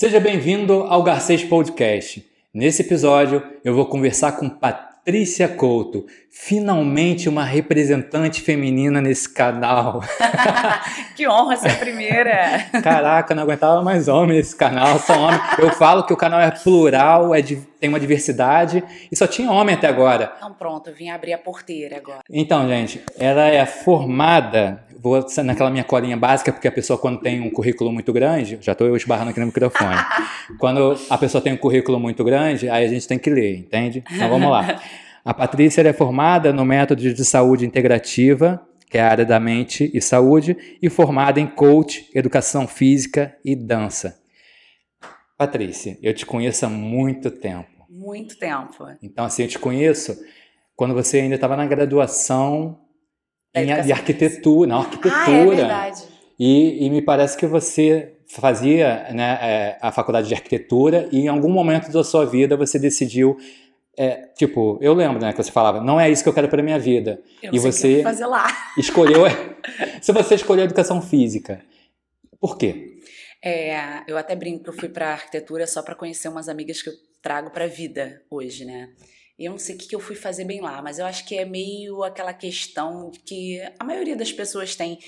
Seja bem-vindo ao Garcês Podcast. Nesse episódio, eu vou conversar com Patrícia Couto, finalmente uma representante feminina nesse canal. que honra ser a primeira! Caraca, não aguentava mais homem nesse canal, só homem. Eu falo que o canal é plural, é, tem uma diversidade e só tinha homem até agora. Então pronto, eu vim abrir a porteira agora. Então, gente, ela é formada vou naquela minha colinha básica, porque a pessoa quando tem um currículo muito grande, já estou eu esbarrando aqui no microfone, quando a pessoa tem um currículo muito grande, aí a gente tem que ler, entende? Então vamos lá. A Patrícia é formada no método de saúde integrativa, que é a área da mente e saúde, e formada em coach, educação física e dança. Patrícia, eu te conheço há muito tempo. Muito tempo. Então, assim, eu te conheço quando você ainda estava na graduação em, de arquitetura, não, arquitetura. Ah, é verdade. E, e me parece que você fazia né, é, a faculdade de arquitetura e em algum momento da sua vida você decidiu é, tipo, eu lembro, né, que você falava, não é isso que eu quero para minha vida. Eu e você fazer lá. escolheu, se você escolheu educação física, por quê? É, eu até brinco que eu fui para arquitetura só para conhecer umas amigas que eu trago para a vida hoje, né? Eu não sei o que eu fui fazer bem lá, mas eu acho que é meio aquela questão que a maioria das pessoas tem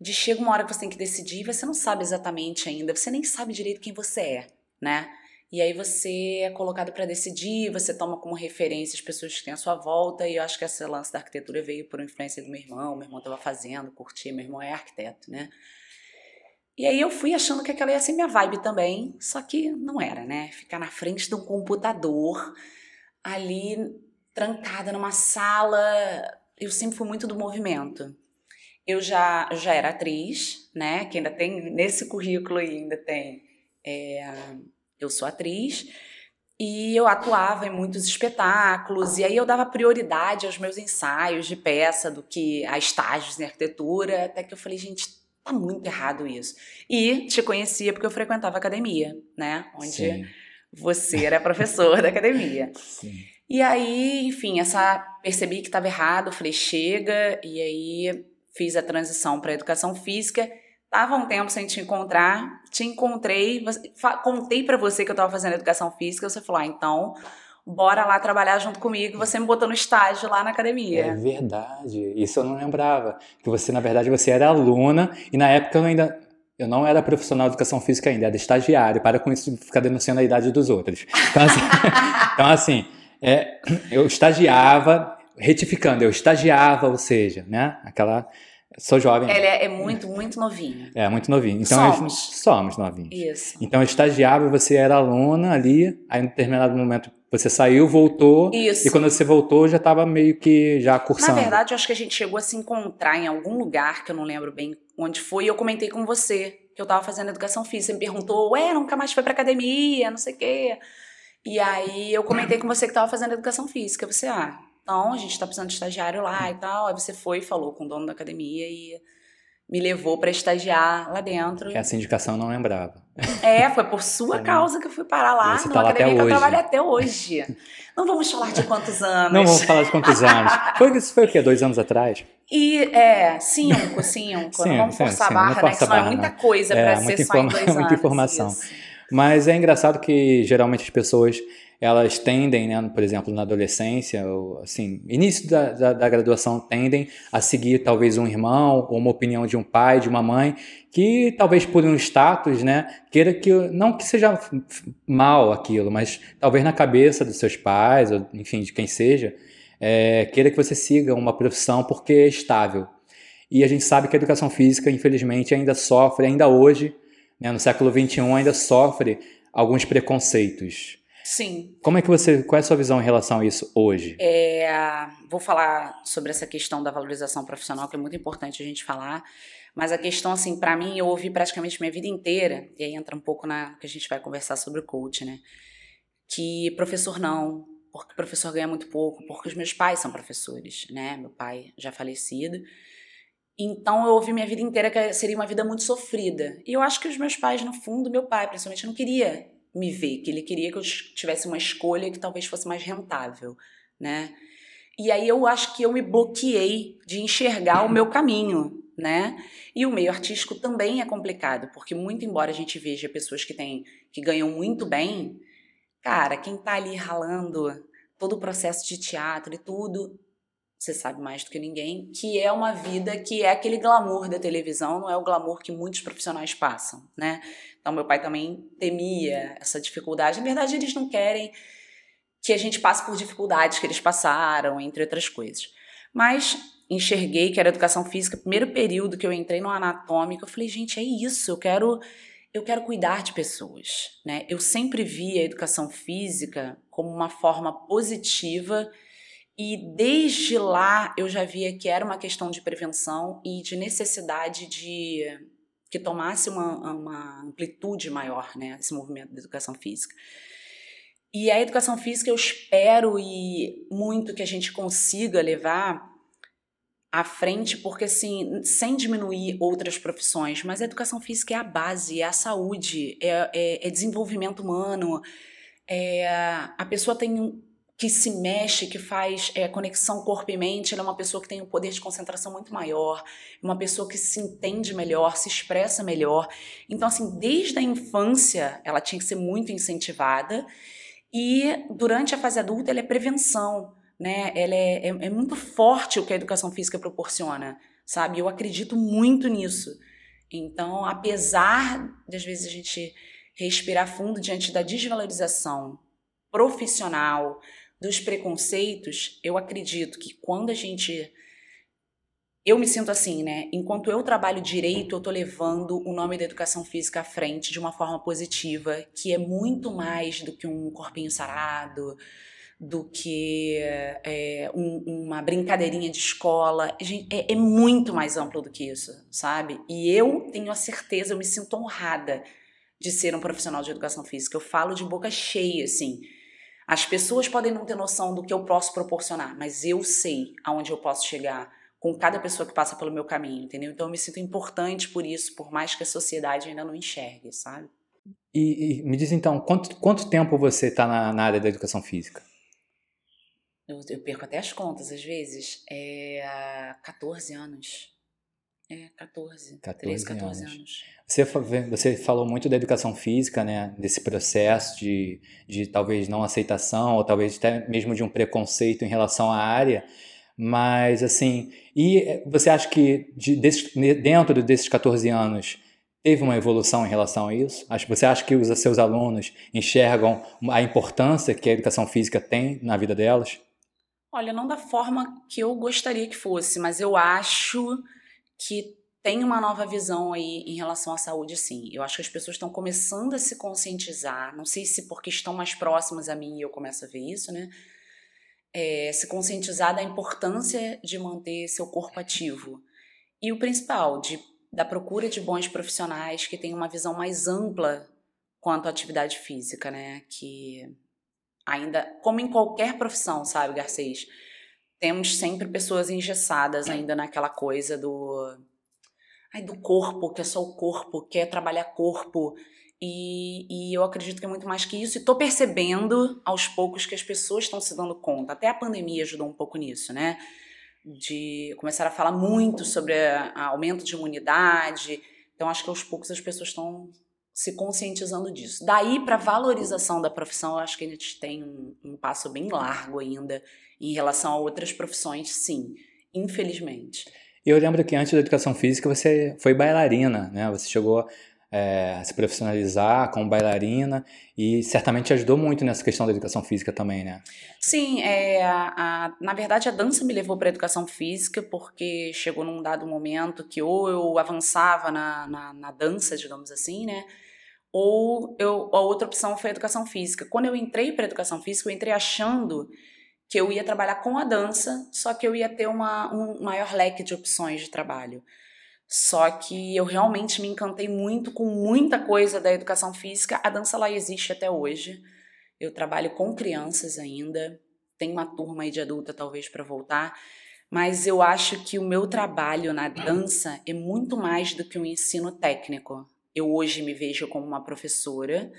de chega uma hora que você tem que decidir e você não sabe exatamente ainda, você nem sabe direito quem você é, né? E aí você é colocado para decidir, você toma como referência as pessoas que têm à sua volta, e eu acho que esse lance da arquitetura veio por influência do meu irmão, meu irmão estava fazendo, curtia, meu irmão é arquiteto, né? E aí eu fui achando que aquela ia ser minha vibe também, só que não era, né? Ficar na frente de um computador, ali trancada numa sala. Eu sempre fui muito do movimento. Eu já, já era atriz, né? Que ainda tem nesse currículo ainda tem. É, eu sou atriz e eu atuava em muitos espetáculos e aí eu dava prioridade aos meus ensaios de peça do que a estágios em arquitetura, até que eu falei, gente, tá muito errado isso. E te conhecia porque eu frequentava academia, né? Onde Sim você era professor da academia. Sim. E aí, enfim, essa percebi que estava errado, falei, chega, e aí fiz a transição para educação física. Tava um tempo sem te encontrar, te encontrei, contei para você que eu estava fazendo educação física, você falou: "Ah, então, bora lá trabalhar junto comigo". Você me botou no estágio lá na academia. É verdade. Isso eu não lembrava. Que você, na verdade, você era aluna e na época eu ainda eu não era profissional de educação física ainda, era estagiário, para com isso ficar denunciando a idade dos outros. Então, assim, então, assim é, eu estagiava, retificando, eu estagiava, ou seja, né? Aquela. Sou jovem. Ele é, é muito, muito novinho. É, muito novinho. Então, somos. somos novinhos. Isso. Então, eu estagiava, você era aluna ali, aí em determinado momento você saiu, voltou. Isso. E quando você voltou, já estava meio que já cursando. Na verdade, eu acho que a gente chegou a se encontrar em algum lugar, que eu não lembro bem onde foi, eu comentei com você que eu estava fazendo educação física. Você me perguntou, ué, nunca mais foi pra academia, não sei o quê. E aí eu comentei com você que estava fazendo educação física. Você, ah, então a gente está precisando de estagiário lá e tal. Aí você foi e falou com o dono da academia e me levou para estagiar lá dentro. Essa indicação eu não lembrava. É, foi por sua causa que eu fui parar lá você numa tá academia até que hoje. eu trabalho até hoje. Não vamos falar de quantos anos. Não vamos falar de quantos anos. Foi, isso foi o quê? Dois anos atrás? E é, cinco, cinco. não vamos forçar a barra, né? Que senão é muita coisa é, para ser só em dois anos. Muita informação. Isso. Mas é engraçado que geralmente as pessoas elas tendem, né, por exemplo, na adolescência, ou, assim, início da, da, da, graduação, tendem a seguir talvez um irmão ou uma opinião de um pai, de uma mãe, que talvez por um status, né, queira que, não que seja mal aquilo, mas talvez na cabeça dos seus pais, ou enfim, de quem seja, é, queira que você siga uma profissão porque é estável. E a gente sabe que a educação física, infelizmente, ainda sofre, ainda hoje, né, no século XXI, ainda sofre alguns preconceitos. Sim. Como é que você, qual é a sua visão em relação a isso hoje? É, vou falar sobre essa questão da valorização profissional, que é muito importante a gente falar. Mas a questão, assim, para mim, eu ouvi praticamente minha vida inteira, e aí entra um pouco na que a gente vai conversar sobre o coach, né? Que professor não, porque professor ganha muito pouco, porque os meus pais são professores, né? Meu pai já falecido. Então eu ouvi minha vida inteira que seria uma vida muito sofrida. E eu acho que os meus pais, no fundo, meu pai principalmente, não queria me ver, que ele queria que eu tivesse uma escolha que talvez fosse mais rentável, né? E aí eu acho que eu me bloqueei de enxergar o meu caminho, né? E o meio artístico também é complicado, porque muito embora a gente veja pessoas que têm que ganham muito bem, cara, quem tá ali ralando todo o processo de teatro e tudo, você sabe mais do que ninguém, que é uma vida que é aquele glamour da televisão, não é o glamour que muitos profissionais passam, né? Então meu pai também temia essa dificuldade. Na verdade, eles não querem que a gente passe por dificuldades que eles passaram, entre outras coisas. Mas enxerguei que era educação física, primeiro período que eu entrei no anatômico, eu falei, gente, é isso, eu quero eu quero cuidar de pessoas, né? Eu sempre vi a educação física como uma forma positiva e desde lá eu já via que era uma questão de prevenção e de necessidade de que tomasse uma, uma amplitude maior, né? Esse movimento da educação física. E a educação física eu espero e muito que a gente consiga levar à frente, porque assim, sem diminuir outras profissões, mas a educação física é a base, é a saúde, é, é, é desenvolvimento humano, é, a pessoa tem que se mexe, que faz é, conexão corpo e mente, ela é uma pessoa que tem um poder de concentração muito maior, uma pessoa que se entende melhor, se expressa melhor. Então, assim, desde a infância, ela tinha que ser muito incentivada e durante a fase adulta, ela é prevenção né? Ela é, é, é muito forte o que a educação física proporciona, sabe? Eu acredito muito nisso. Então, apesar de às vezes a gente respirar fundo diante da desvalorização profissional, dos preconceitos, eu acredito que quando a gente eu me sinto assim, né? Enquanto eu trabalho direito, eu tô levando o nome da educação física à frente de uma forma positiva, que é muito mais do que um corpinho sarado, do que é, um, uma brincadeirinha de escola. É, é, muito mais amplo do que isso, sabe? E eu tenho a certeza, eu me sinto honrada de ser um profissional de educação física. Eu falo de boca cheia, assim. As pessoas podem não ter noção do que eu posso proporcionar, mas eu sei aonde eu posso chegar com cada pessoa que passa pelo meu caminho, entendeu? Então eu me sinto importante por isso, por mais que a sociedade ainda não enxergue, sabe? E, e me diz então, quanto, quanto tempo você está na, na área da educação física? Eu, eu, perco até as contas às vezes. É 14 anos. É, 14. 14 13, 14 anos. anos. Você, você falou muito da educação física, né? Desse processo de, de talvez não aceitação, ou talvez até mesmo de um preconceito em relação à área. Mas, assim, e eh, você acha que de, desse, dentro desses 14 anos teve uma evolução em relação a isso? Você acha que os seus alunos enxergam a importância que a educação física tem na vida delas? Olha, não da forma que eu gostaria que fosse, mas eu acho que tem uma nova visão aí em relação à saúde, sim. Eu acho que as pessoas estão começando a se conscientizar. Não sei se porque estão mais próximas a mim e eu começo a ver isso, né? É, se conscientizar da importância de manter seu corpo ativo. E o principal, de, da procura de bons profissionais que tenham uma visão mais ampla quanto à atividade física, né? Que ainda, como em qualquer profissão, sabe, Garcês? Temos sempre pessoas engessadas ainda naquela coisa do. Ai, do corpo, que é só o corpo, que é trabalhar corpo. E, e eu acredito que é muito mais que isso. E tô percebendo aos poucos que as pessoas estão se dando conta. Até a pandemia ajudou um pouco nisso, né? De começar a falar muito sobre a, a aumento de imunidade. Então, acho que aos poucos as pessoas estão se conscientizando disso. Daí para valorização da profissão, eu acho que a gente tem um, um, passo bem largo ainda em relação a outras profissões, sim, infelizmente. Eu lembro que antes da educação física você foi bailarina, né? Você chegou é, se profissionalizar como bailarina e certamente ajudou muito nessa questão da educação física também, né? Sim, é, a, a, na verdade a dança me levou para a educação física porque chegou num dado momento que ou eu avançava na, na, na dança, digamos assim, né? ou eu, a outra opção foi a educação física. Quando eu entrei para a educação física, eu entrei achando que eu ia trabalhar com a dança, só que eu ia ter uma, um maior leque de opções de trabalho. Só que eu realmente me encantei muito com muita coisa da educação física. A dança lá existe até hoje. Eu trabalho com crianças ainda. Tem uma turma aí de adulta talvez para voltar, mas eu acho que o meu trabalho na dança é muito mais do que um ensino técnico eu hoje me vejo como uma professora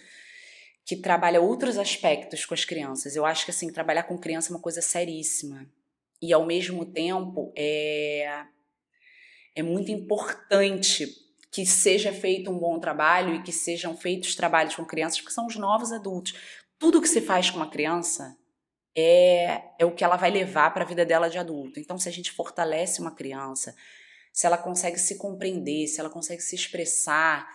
que trabalha outros aspectos com as crianças. Eu acho que assim, trabalhar com criança é uma coisa seríssima. E ao mesmo tempo é é muito importante que seja feito um bom trabalho e que sejam feitos trabalhos com crianças, porque são os novos adultos. Tudo que se faz com uma criança é, é o que ela vai levar para a vida dela de adulto. Então, se a gente fortalece uma criança, se ela consegue se compreender, se ela consegue se expressar,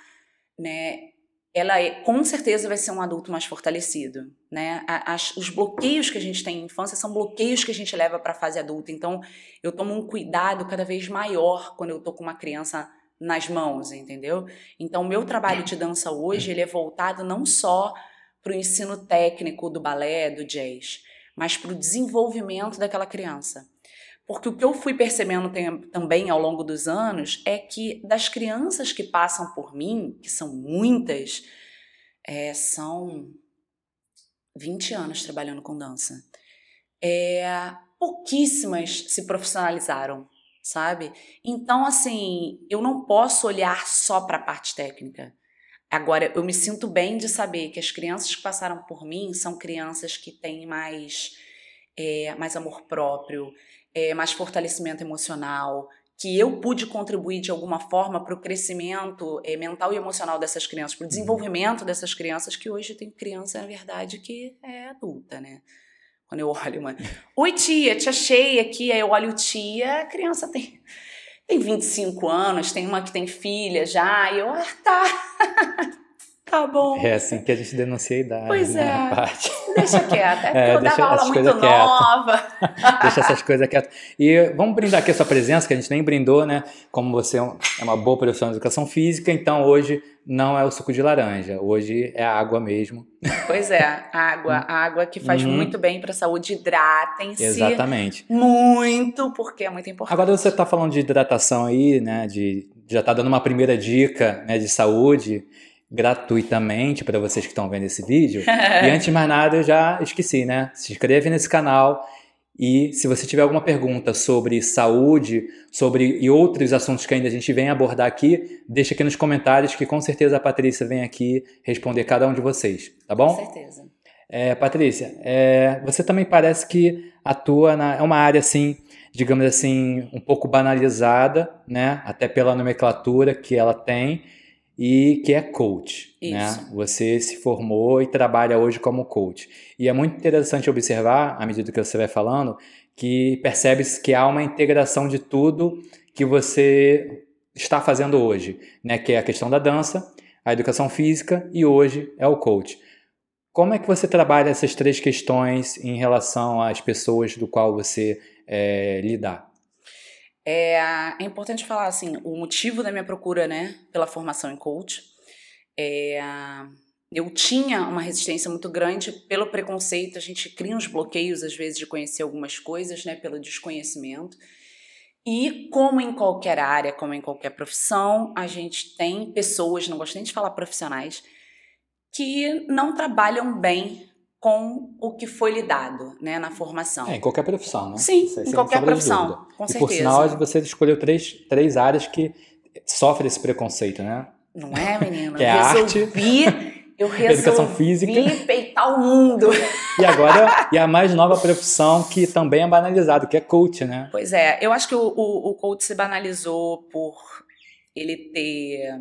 né, ela é, com certeza vai ser um adulto mais fortalecido, né? As, os bloqueios que a gente tem em infância são bloqueios que a gente leva para a fase adulta. Então, eu tomo um cuidado cada vez maior quando eu tô com uma criança nas mãos, entendeu? Então, o meu trabalho de dança hoje ele é voltado não só para o ensino técnico do balé, do jazz, mas para o desenvolvimento daquela criança. Porque o que eu fui percebendo tem, também ao longo dos anos é que das crianças que passam por mim, que são muitas, é, são 20 anos trabalhando com dança. É, pouquíssimas se profissionalizaram, sabe? Então, assim, eu não posso olhar só para a parte técnica. Agora, eu me sinto bem de saber que as crianças que passaram por mim são crianças que têm mais, é, mais amor próprio, é, mais fortalecimento emocional, que eu pude contribuir de alguma forma para o crescimento é, mental e emocional dessas crianças, para o uhum. desenvolvimento dessas crianças, que hoje tem criança, na verdade, que é adulta, né? Quando eu olho uma. Oi, tia, te achei aqui. Aí eu olho tia, a criança tem, tem 25 anos, tem uma que tem filha já. E eu, ah, tá. tá bom. É assim que a gente denuncia a idade. Pois né, é. Parte. Deixa quieto. É é, eu dava aula muito nova. deixa essas coisas quietas. E vamos brindar aqui a sua presença, que a gente nem brindou, né? Como você é, é uma boa profissional de educação física, então hoje não é o suco de laranja, hoje é água mesmo. Pois é, água, água que faz uhum. muito bem para a saúde, hidratem-se. Exatamente. Muito, porque é muito importante. Agora você está falando de hidratação aí, né, de já está dando uma primeira dica, né, de saúde gratuitamente para vocês que estão vendo esse vídeo. e antes de mais nada, eu já esqueci, né? Se inscreve nesse canal, e se você tiver alguma pergunta sobre saúde, sobre e outros assuntos que ainda a gente vem abordar aqui, deixa aqui nos comentários que com certeza a Patrícia vem aqui responder cada um de vocês, tá bom? Com certeza. É, Patrícia, é, você também parece que atua na é uma área assim, digamos assim, um pouco banalizada, né? Até pela nomenclatura que ela tem e que é coach. Né? Você se formou e trabalha hoje como coach. E é muito interessante observar, à medida que você vai falando, que percebe-se que há uma integração de tudo que você está fazendo hoje, né? que é a questão da dança, a educação física e hoje é o coach. Como é que você trabalha essas três questões em relação às pessoas do qual você é, lidar? É, é importante falar assim, o motivo da minha procura, né, pela formação em coach, é, eu tinha uma resistência muito grande pelo preconceito, a gente cria uns bloqueios às vezes de conhecer algumas coisas, né, pelo desconhecimento. E como em qualquer área, como em qualquer profissão, a gente tem pessoas, não gosto nem de falar profissionais, que não trabalham bem com o que foi lhe dado né, na formação. É, em qualquer profissão, né? Sim, em qualquer profissão, com e certeza. por sinal, você escolheu três, três áreas que sofrem esse preconceito, né? Não é, menino? que é resolvi, arte, eu resolvi educação física. peitar o mundo. E agora, e a mais nova profissão que também é banalizada, que é coach, né? Pois é, eu acho que o, o, o coach se banalizou por ele ter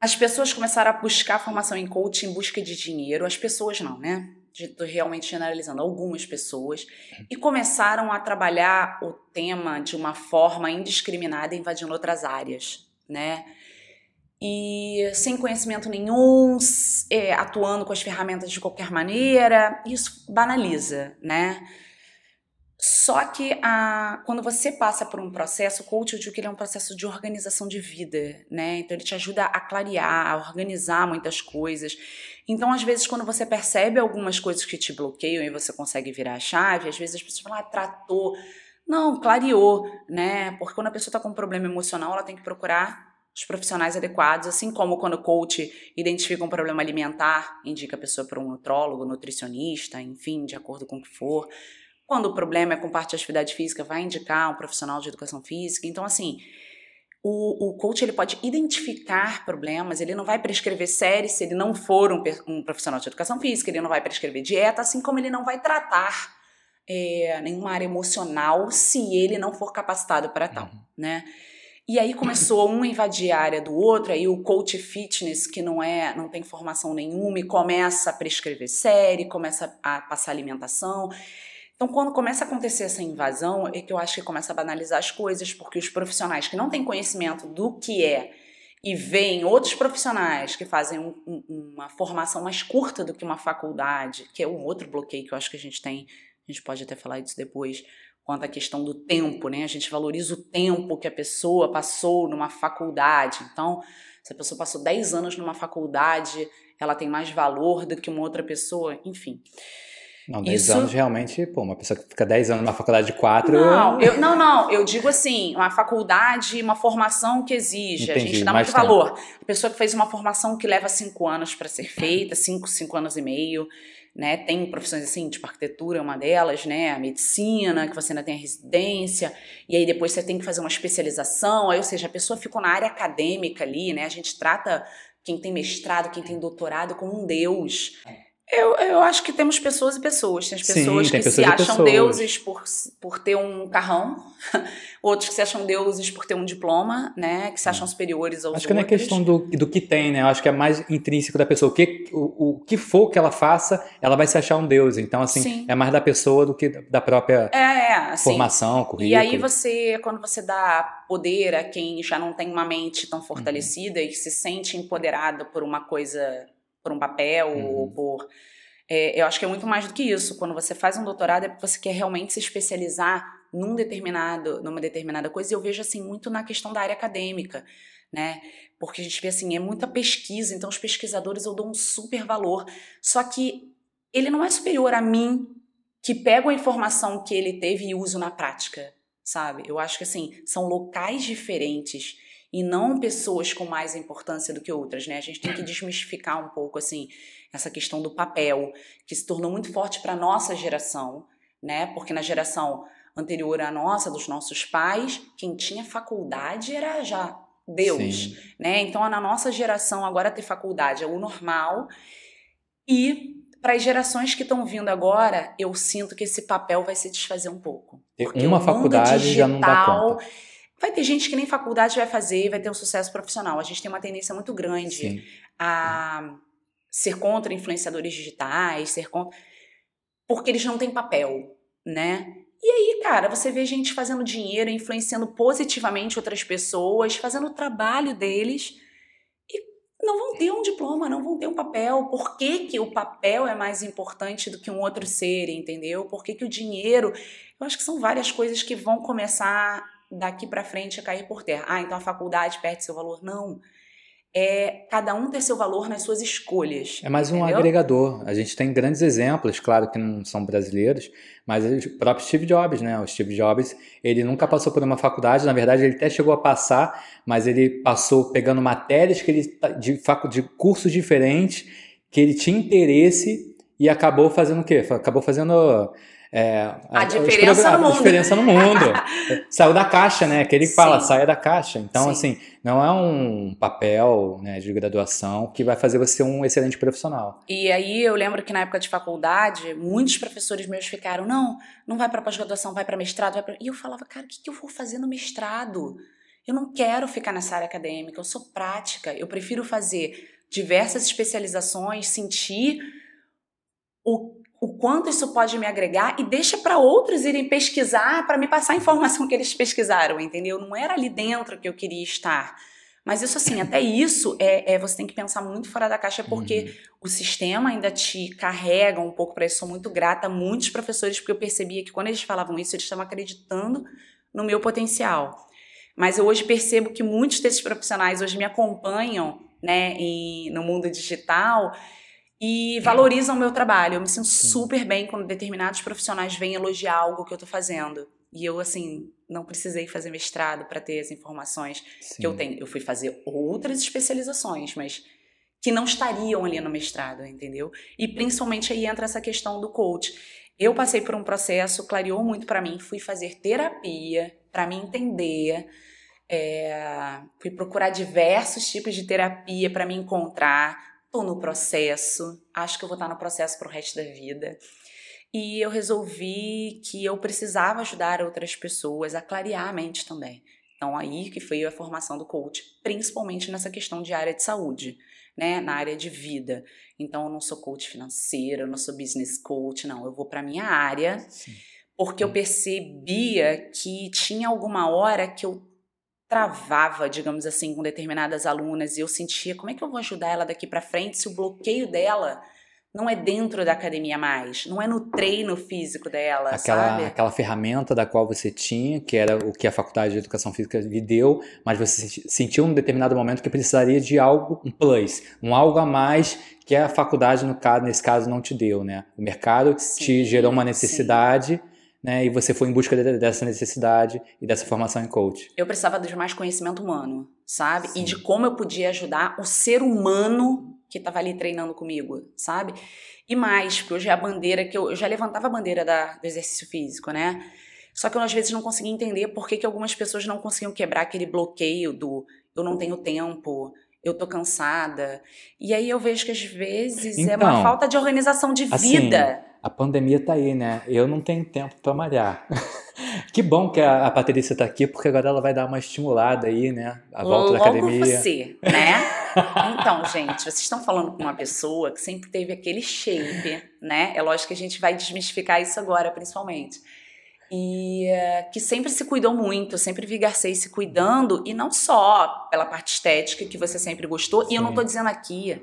as pessoas começaram a buscar formação em coaching em busca de dinheiro. As pessoas não, né? Estou realmente generalizando, algumas pessoas. E começaram a trabalhar o tema de uma forma indiscriminada, invadindo outras áreas, né? E sem conhecimento nenhum, é, atuando com as ferramentas de qualquer maneira, isso banaliza, né? Só que a, quando você passa por um processo, o coach, eu digo que ele é um processo de organização de vida, né? Então ele te ajuda a clarear, a organizar muitas coisas. Então, às vezes, quando você percebe algumas coisas que te bloqueiam e você consegue virar a chave, às vezes as pessoas falam, ah, tratou. Não, clareou, né? Porque quando a pessoa está com um problema emocional, ela tem que procurar os profissionais adequados, assim como quando o coach identifica um problema alimentar, indica a pessoa para um nutrólogo, nutricionista, enfim, de acordo com o que for. Quando o problema é com parte de atividade física, vai indicar um profissional de educação física. Então, assim, o, o coach ele pode identificar problemas, ele não vai prescrever séries se ele não for um, um profissional de educação física, ele não vai prescrever dieta, assim como ele não vai tratar é, nenhuma área emocional se ele não for capacitado para tal, uhum. né? E aí começou um invadir a área do outro, aí o coach fitness, que não é, não tem formação nenhuma, e começa a prescrever série, começa a passar alimentação. Então, quando começa a acontecer essa invasão, é que eu acho que começa a banalizar as coisas, porque os profissionais que não têm conhecimento do que é e veem outros profissionais que fazem um, um, uma formação mais curta do que uma faculdade, que é um outro bloqueio que eu acho que a gente tem, a gente pode até falar disso depois, quanto à questão do tempo, né? A gente valoriza o tempo que a pessoa passou numa faculdade. Então, se a pessoa passou 10 anos numa faculdade, ela tem mais valor do que uma outra pessoa, enfim. Não, 10 Isso... anos realmente, pô, uma pessoa que fica 10 anos numa faculdade de 4. Não, eu, não, não, eu digo assim, uma faculdade, uma formação que exige, Entendi, a gente dá muito valor. A pessoa que fez uma formação que leva 5 anos para ser feita, 5, 5 anos e meio, né? Tem profissões assim, tipo arquitetura é uma delas, né? A medicina, que você ainda tem a residência, e aí depois você tem que fazer uma especialização, aí, ou seja, a pessoa ficou na área acadêmica ali, né? A gente trata quem tem mestrado, quem tem doutorado como um deus. Eu, eu acho que temos pessoas e pessoas. Tem as pessoas Sim, que pessoas se acham deuses por, por ter um carrão, outros que se acham deuses por ter um diploma, né? Que se acham superiores aos acho outros. Acho que não é questão do, do que tem, né? Eu acho que é mais intrínseco da pessoa. O que, o, o que for que ela faça, ela vai se achar um deus. Então, assim, Sim. é mais da pessoa do que da própria é, é, assim, formação, currículo. E aí você, quando você dá poder a quem já não tem uma mente tão fortalecida uhum. e se sente empoderado por uma coisa por um papel uhum. ou por. É, eu acho que é muito mais do que isso. Quando você faz um doutorado é porque você quer realmente se especializar num determinado, numa determinada coisa. E eu vejo assim muito na questão da área acadêmica, né? Porque a gente vê assim, é muita pesquisa, então os pesquisadores eu dou um super valor. Só que ele não é superior a mim que pego a informação que ele teve e uso na prática, sabe? Eu acho que assim, são locais diferentes e não pessoas com mais importância do que outras, né? A gente tem que desmistificar um pouco assim essa questão do papel, que se tornou muito forte para nossa geração, né? Porque na geração anterior à nossa, dos nossos pais, quem tinha faculdade era já Deus, Sim. né? Então na nossa geração agora ter faculdade é o normal e para as gerações que estão vindo agora, eu sinto que esse papel vai se desfazer um pouco. Uma faculdade digital, já não dá conta. Vai ter gente que nem faculdade vai fazer e vai ter um sucesso profissional. A gente tem uma tendência muito grande Sim. a ser contra influenciadores digitais, ser contra. Porque eles não têm papel, né? E aí, cara, você vê gente fazendo dinheiro, influenciando positivamente outras pessoas, fazendo o trabalho deles e não vão ter um diploma, não vão ter um papel. Por que, que o papel é mais importante do que um outro ser, entendeu? Por que, que o dinheiro. Eu acho que são várias coisas que vão começar daqui para frente a cair por terra. Ah, então a faculdade perde seu valor. Não. É cada um ter seu valor nas suas escolhas. É mais um entendeu? agregador. A gente tem grandes exemplos, claro que não são brasileiros, mas o próprio Steve Jobs, né? O Steve Jobs, ele nunca passou por uma faculdade, na verdade ele até chegou a passar, mas ele passou pegando matérias que ele de, de cursos diferentes que ele tinha interesse e acabou fazendo o quê? Acabou fazendo é, a, a, diferença a, no mundo. diferença no mundo. Saiu da caixa, né? Aquele que fala, saia da caixa. Então, Sim. assim, não é um papel né, de graduação que vai fazer você um excelente profissional. E aí eu lembro que na época de faculdade, muitos professores meus ficaram, não, não vai para pós-graduação, vai para mestrado, vai pra... E eu falava, cara, o que, que eu vou fazer no mestrado? Eu não quero ficar nessa área acadêmica, eu sou prática, eu prefiro fazer diversas especializações, sentir o o quanto isso pode me agregar e deixa para outros irem pesquisar para me passar a informação que eles pesquisaram, entendeu? Não era ali dentro que eu queria estar. Mas isso assim, até isso é, é você tem que pensar muito fora da caixa porque uhum. o sistema ainda te carrega um pouco para isso. Sou muito grata a muitos professores porque eu percebia que quando eles falavam isso eles estavam acreditando no meu potencial. Mas eu hoje percebo que muitos desses profissionais hoje me acompanham, né, em, no mundo digital e valorizam o meu trabalho. Eu me sinto super bem quando determinados profissionais vêm elogiar algo que eu estou fazendo. E eu, assim, não precisei fazer mestrado para ter as informações Sim. que eu tenho. Eu fui fazer outras especializações, mas que não estariam ali no mestrado, entendeu? E principalmente aí entra essa questão do coach. Eu passei por um processo, clareou muito para mim, fui fazer terapia para me entender. É, fui procurar diversos tipos de terapia para me encontrar, Tô no processo, acho que eu vou estar no processo pro resto da vida. E eu resolvi que eu precisava ajudar outras pessoas a clarear a mente também. Então, aí que foi a formação do coach, principalmente nessa questão de área de saúde, né? Na área de vida. Então, eu não sou coach financeiro, eu não sou business coach, não. Eu vou para minha área, Sim. porque eu percebia que tinha alguma hora que eu travava, digamos assim, com determinadas alunas e eu sentia como é que eu vou ajudar ela daqui para frente se o bloqueio dela não é dentro da academia mais, não é no treino físico dela, aquela, sabe? Aquela ferramenta da qual você tinha, que era o que a faculdade de educação física lhe deu, mas você sentiu um determinado momento que precisaria de algo, um plus, um algo a mais que a faculdade, no caso, nesse caso, não te deu, né? O mercado sim, te gerou uma necessidade... Sim. Né, e você foi em busca de, dessa necessidade e dessa formação em coach. Eu precisava de mais conhecimento humano, sabe? Sim. E de como eu podia ajudar o ser humano que estava ali treinando comigo, sabe? E mais, porque hoje é a bandeira que eu, eu já levantava a bandeira da, do exercício físico, né? Só que eu às vezes não conseguia entender por que, que algumas pessoas não conseguiam quebrar aquele bloqueio do eu não tenho tempo, eu tô cansada. E aí eu vejo que às vezes então, é uma então, falta de organização de assim, vida. A pandemia tá aí, né? Eu não tenho tempo para malhar. Que bom que a, a Patrícia está aqui, porque agora ela vai dar uma estimulada aí, né? A volta Logo da academia. você, né? Então, gente, vocês estão falando com uma pessoa que sempre teve aquele shape, né? É lógico que a gente vai desmistificar isso agora, principalmente. E uh, que sempre se cuidou muito, sempre vi Garcês se cuidando, e não só pela parte estética que você sempre gostou, Sim. e eu não estou dizendo aqui,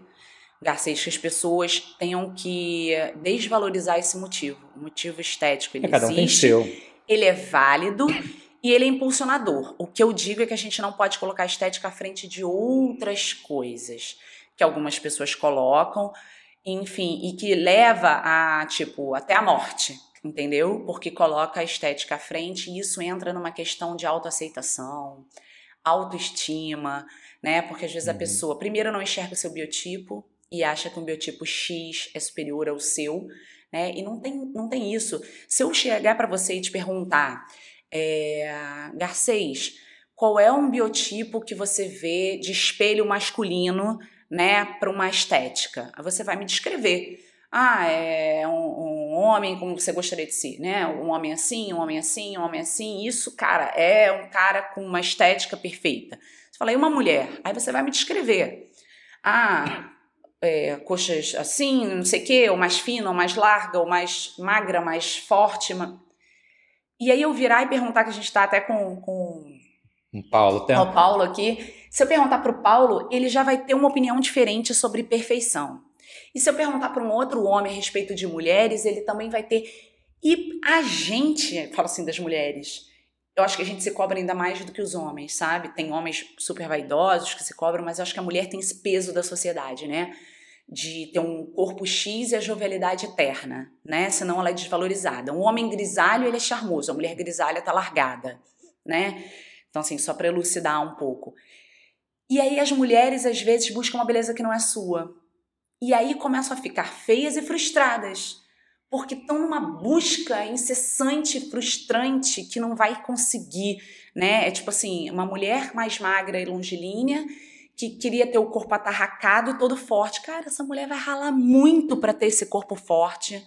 Garcês, que as pessoas tenham que desvalorizar esse motivo, o motivo estético. Ele é, cada um existe, tem seu ele é válido e ele é impulsionador. O que eu digo é que a gente não pode colocar a estética à frente de outras coisas que algumas pessoas colocam, enfim, e que leva a, tipo, até a morte, entendeu? Porque coloca a estética à frente e isso entra numa questão de autoaceitação, autoestima, né? Porque às vezes uhum. a pessoa, primeiro, não enxerga o seu biotipo e acha que um biotipo X é superior ao seu, né? E não tem, não tem isso. Se eu chegar para você e te perguntar, é, Garcês, qual é um biotipo que você vê de espelho masculino, né, para uma estética? Você vai me descrever. Ah, é um, um, homem como você gostaria de ser, né? Um homem assim, um homem assim, um homem assim. Isso, cara, é um cara com uma estética perfeita. Você fala, e uma mulher? Aí você vai me descrever. Ah, é, coxas assim, não sei o quê, ou mais fina, ou mais larga, ou mais magra, mais forte. E aí eu virar e perguntar, que a gente está até com, com o Paulo, tem... o Paulo aqui. Se eu perguntar para o Paulo, ele já vai ter uma opinião diferente sobre perfeição. E se eu perguntar para um outro homem a respeito de mulheres, ele também vai ter. E a gente, falo assim das mulheres, eu acho que a gente se cobra ainda mais do que os homens, sabe? Tem homens super vaidosos que se cobram, mas eu acho que a mulher tem esse peso da sociedade, né? De ter um corpo X e a jovialidade eterna, né? Senão ela é desvalorizada. Um homem grisalho, ele é charmoso, a mulher grisalha tá largada, né? Então, assim, só para elucidar um pouco. E aí as mulheres, às vezes, buscam uma beleza que não é sua. E aí começam a ficar feias e frustradas porque estão numa busca incessante, frustrante, que não vai conseguir, né? É tipo assim, uma mulher mais magra e longilínea que queria ter o corpo atarracado e todo forte. Cara, essa mulher vai ralar muito para ter esse corpo forte.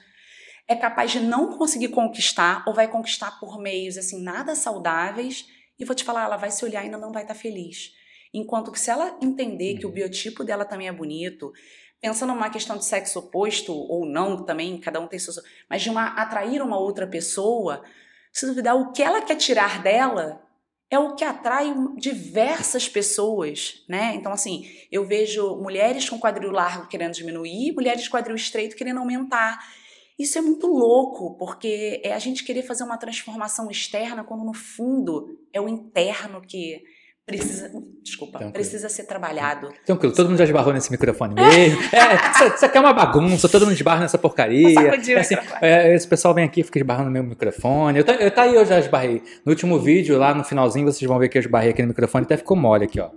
É capaz de não conseguir conquistar ou vai conquistar por meios assim nada saudáveis e vou te falar, ela vai se olhar e ainda não vai estar tá feliz. Enquanto que se ela entender que o uhum. biotipo dela também é bonito, pensando numa questão de sexo oposto ou não também, cada um tem seus, mas de uma atrair uma outra pessoa, se duvidar o que ela quer tirar dela é o que atrai diversas pessoas, né? Então assim, eu vejo mulheres com quadril largo querendo diminuir, mulheres com quadril estreito querendo aumentar. Isso é muito louco, porque é a gente querer fazer uma transformação externa quando no fundo é o interno que precisa, desculpa, Tranquilo. precisa ser trabalhado. Tranquilo, todo mundo já esbarrou nesse microfone mesmo. é, isso, aqui é uma bagunça, todo mundo esbarra nessa porcaria. É assim, é, esse pessoal vem aqui e fica esbarrando no meu microfone. Eu, eu, tá aí, eu já esbarrei. No último vídeo, lá no finalzinho, vocês vão ver que eu esbarrei aqui no microfone, até ficou mole aqui, ó.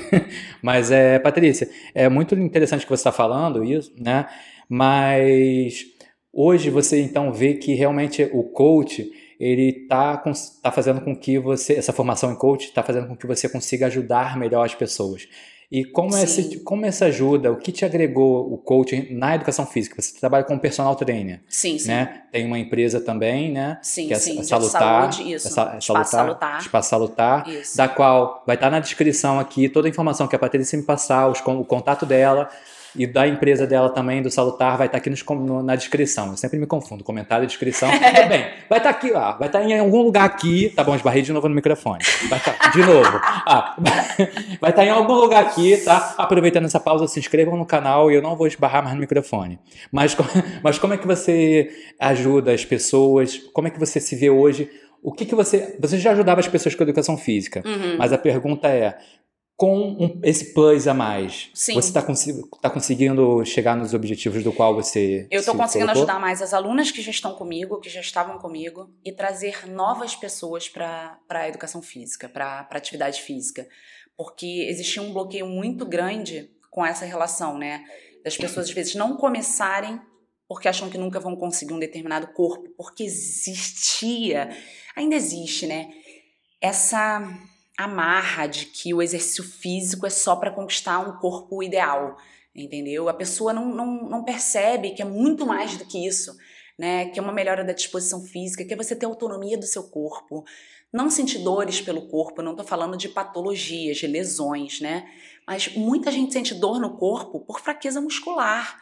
Mas, é, Patrícia, é muito interessante que você está falando isso, né? Mas hoje você então vê que realmente o coach ele está tá fazendo com que você, essa formação em coach está fazendo com que você consiga ajudar melhor as pessoas. E como, esse, como essa ajuda, o que te agregou o coaching na educação física? Você trabalha como personal trainer. Sim, sim. Né? Tem uma empresa também, né? Sim, que é sim. Salutar, saúde, isso. É sa- Espaço Salutar. Espaço Salutar, Isso. da qual vai estar na descrição aqui toda a informação que a Patrícia me passar, os o contato dela e da empresa dela também, do Salutar, vai estar aqui nos no- na descrição. Eu sempre me confundo, comentário e descrição. Tudo bem, vai estar aqui, ó, vai estar em algum lugar aqui, tá bom, esbarrei de novo no microfone. Vai estar, de novo. Ah, vai estar em algum lugar aqui, tá? Aproveitando essa pausa, se inscrevam no canal e eu não vou esbarrar mais no microfone. Mas, mas como é que você ajuda as pessoas? Como é que você se vê hoje? O que, que você. Você já ajudava as pessoas com educação física, Uhum. mas a pergunta é: com um- esse plus a mais, Sim. você está conseguindo chegar nos objetivos do qual você. Eu estou se conseguindo colocou? ajudar mais as alunas que já estão comigo, que já estavam comigo, e trazer novas pessoas para a educação física, para a atividade física. Porque existia um bloqueio muito grande com essa relação, né? Das pessoas, às vezes, não começarem porque acham que nunca vão conseguir um determinado corpo, porque existia, ainda existe, né? Essa amarra de que o exercício físico é só para conquistar um corpo ideal entendeu? A pessoa não, não, não percebe que é muito mais do que isso, né? Que é uma melhora da disposição física, que é você ter autonomia do seu corpo, não sentir dores pelo corpo, não tô falando de patologias, de lesões, né? Mas muita gente sente dor no corpo por fraqueza muscular,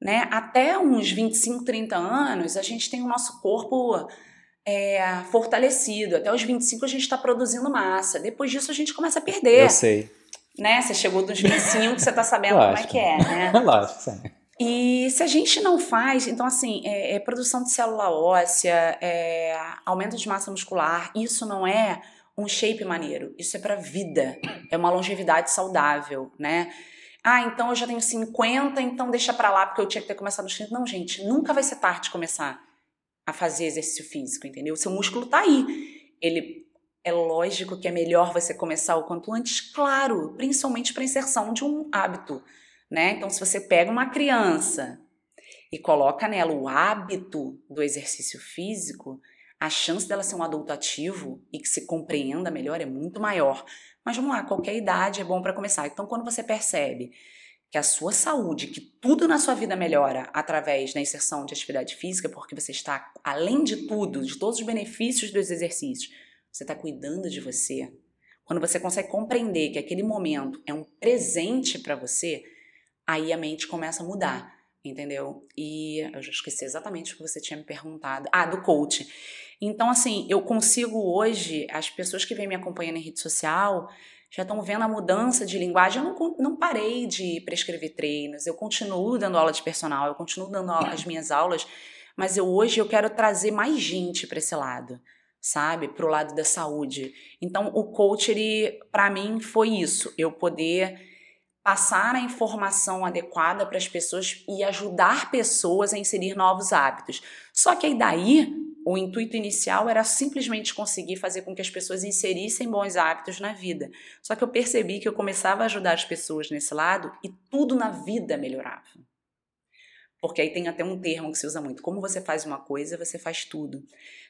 né? Até uns 25, 30 anos, a gente tem o nosso corpo é, fortalecido. Até os 25 a gente está produzindo massa. Depois disso a gente começa a perder Eu sei. né? Você chegou dos 25, você tá sabendo como é que é, né? Lógico, sim. E se a gente não faz, então assim, é, é produção de célula óssea, é aumento de massa muscular, isso não é um shape maneiro, isso é pra vida, é uma longevidade saudável, né? Ah, então eu já tenho 50, então deixa pra lá porque eu tinha que ter começado nos 30. Não, gente, nunca vai ser tarde de começar a fazer exercício físico, entendeu? Seu músculo tá aí. Ele é lógico que é melhor você começar o quanto antes, claro, principalmente para inserção de um hábito, né? Então, se você pega uma criança e coloca nela o hábito do exercício físico, a chance dela ser um adulto ativo e que se compreenda melhor é muito maior. Mas vamos lá, qualquer idade é bom para começar. Então, quando você percebe que a sua saúde, que tudo na sua vida melhora através da inserção de atividade física, porque você está, além de tudo, de todos os benefícios dos exercícios, você está cuidando de você. Quando você consegue compreender que aquele momento é um presente para você, aí a mente começa a mudar, entendeu? E eu já esqueci exatamente o que você tinha me perguntado. Ah, do coach. Então, assim, eu consigo hoje, as pessoas que vêm me acompanhando em rede social já estão vendo a mudança de linguagem. Eu não, não parei de prescrever treinos, eu continuo dando aula de personal, eu continuo dando aula- as minhas aulas, mas eu hoje eu quero trazer mais gente para esse lado, sabe? Para o lado da saúde. Então, o coach, ele, para mim, foi isso, eu poder passar a informação adequada para as pessoas e ajudar pessoas a inserir novos hábitos. Só que aí daí, o intuito inicial era simplesmente conseguir fazer com que as pessoas inserissem bons hábitos na vida. Só que eu percebi que eu começava a ajudar as pessoas nesse lado e tudo na vida melhorava. Porque aí tem até um termo que se usa muito. Como você faz uma coisa, você faz tudo.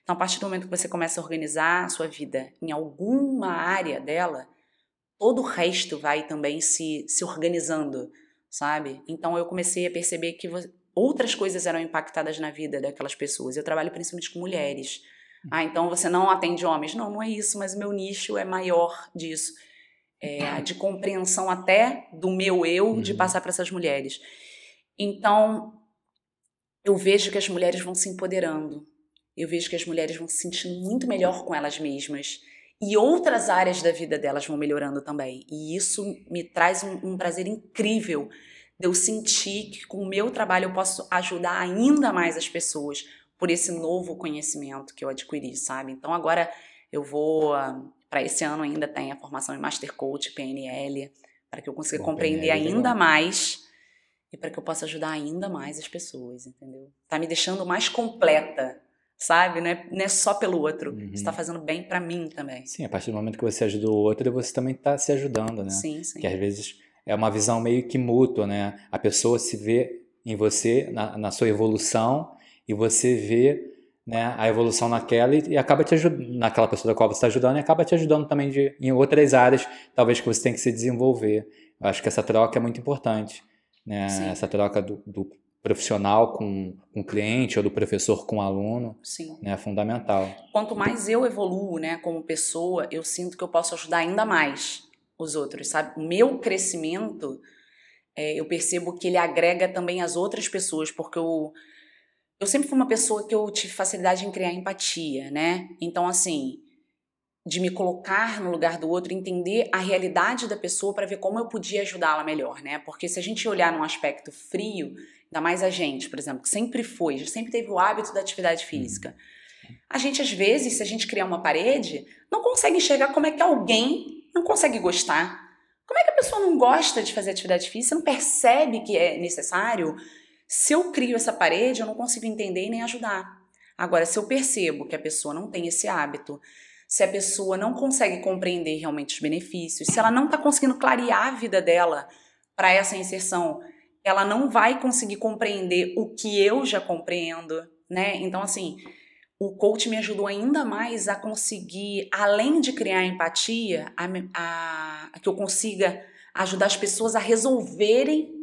Então, a partir do momento que você começa a organizar a sua vida em alguma área dela, todo o resto vai também se, se organizando, sabe? Então, eu comecei a perceber que outras coisas eram impactadas na vida daquelas pessoas. Eu trabalho principalmente com mulheres. Ah, então você não atende homens. Não, não é isso, mas o meu nicho é maior disso. É, de compreensão até do meu eu de Uhum. passar para essas mulheres. Então, eu vejo que as mulheres vão se empoderando. Eu vejo que as mulheres vão se sentindo muito melhor com elas mesmas. E outras áreas da vida delas vão melhorando também. E isso me traz um, um prazer incrível de eu sentir que com o meu trabalho eu posso ajudar ainda mais as pessoas por esse novo conhecimento que eu adquiri, sabe? Então agora eu vou para esse ano ainda tem a formação em Master Coach, PNL, para que eu consiga Bom, compreender PNL é ainda legal. mais e para que eu possa ajudar ainda mais as pessoas, entendeu? Tá me deixando mais completa, sabe? Não é, não é só pelo outro. Uhum. Você tá fazendo bem para mim também. Sim, a partir do momento que você ajuda o outro, você também está se ajudando, né? Sim, sim. Que às vezes é uma visão meio que mútua, né? A pessoa se vê em você, na, na sua evolução, e você vê né, a evolução naquela e, e acaba te ajudando, naquela pessoa da qual você está ajudando, e acaba te ajudando também de, em outras áreas, talvez que você tem que se desenvolver. Eu acho que essa troca é muito importante, né? Sim. Essa troca do, do profissional com, com o cliente ou do professor com o aluno, Sim. né? É fundamental. Quanto mais eu evoluo, né, como pessoa, eu sinto que eu posso ajudar ainda mais os outros, sabe? O meu crescimento, é, eu percebo que ele agrega também as outras pessoas, porque eu, eu sempre fui uma pessoa que eu tive facilidade em criar empatia, né? Então, assim, de me colocar no lugar do outro, entender a realidade da pessoa para ver como eu podia ajudá-la melhor, né? Porque se a gente olhar num aspecto frio, ainda mais a gente, por exemplo, que sempre foi, sempre teve o hábito da atividade física. A gente, às vezes, se a gente criar uma parede, não consegue enxergar como é que alguém não consegue gostar. Como é que a pessoa não gosta de fazer atividade física, não percebe que é necessário? Se eu crio essa parede, eu não consigo entender e nem ajudar. Agora, se eu percebo que a pessoa não tem esse hábito, se a pessoa não consegue compreender realmente os benefícios, se ela não está conseguindo clarear a vida dela para essa inserção, ela não vai conseguir compreender o que eu já compreendo, né? Então, assim, o coach me ajudou ainda mais a conseguir, além de criar empatia, a, a, a que eu consiga ajudar as pessoas a resolverem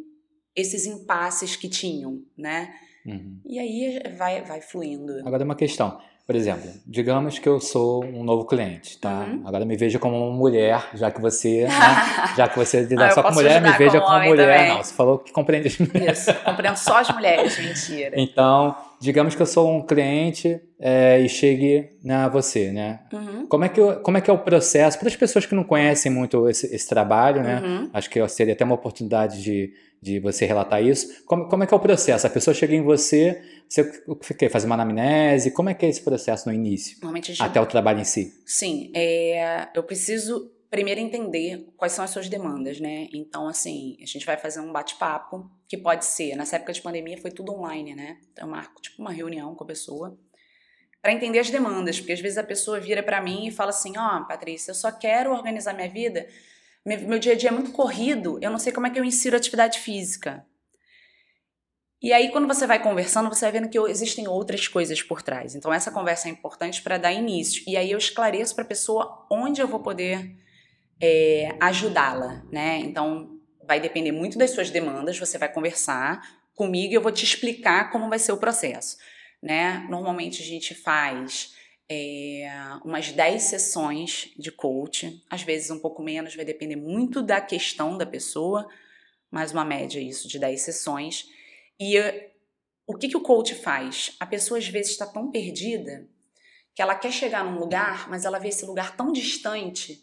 esses impasses que tinham, né? Uhum. E aí vai, vai fluindo. Agora uma questão. Por exemplo, digamos que eu sou um novo cliente, tá? Uhum. Agora me veja como uma mulher, já que você, né? já que você lida Ah, só com mulher, me veja como como mulher. também. Não, você falou que compreende as mulheres. Isso, compreendo só as mulheres, mentira. Então, digamos que eu sou um cliente é, e chegue né, a você, né? Uhum, Como é que, como é, que é o processo? Para as pessoas que não conhecem muito esse, esse trabalho, né? uhum. Acho que seria até uma oportunidade de, de você relatar isso. Como, como é que é o processo? A pessoa chega em você, você o que? Faz uma anamnese? Como é que é esse processo no início? Normalmente a gente Até o trabalho em si? Sim, é, eu preciso primeiro entender quais são as suas demandas, né? Então, assim, a gente vai fazer um bate-papo, que pode ser, nessa época de pandemia foi tudo online, né? Então, eu marco tipo uma reunião com a pessoa para entender as demandas, porque às vezes a pessoa vira para mim e fala assim: Ó, Patrícia, eu só quero organizar minha vida, meu, meu dia a dia é muito corrido, eu não sei como é que eu insiro atividade física. E aí, quando você vai conversando, você vai vendo que existem outras coisas por trás. Então, essa conversa é importante para dar início. E aí, eu esclareço para a pessoa onde eu vou poder é, ajudá-la, né? Então, vai depender muito das suas demandas. Você vai conversar comigo e eu vou te explicar como vai ser o processo, né? Normalmente, a gente faz é, umas 10 sessões de coach, às vezes um pouco menos, vai depender muito da questão da pessoa, mas uma média isso de 10 sessões. E eh, o que, que o coach faz? A pessoa às vezes está tão perdida que ela quer chegar num lugar, mas ela vê esse lugar tão distante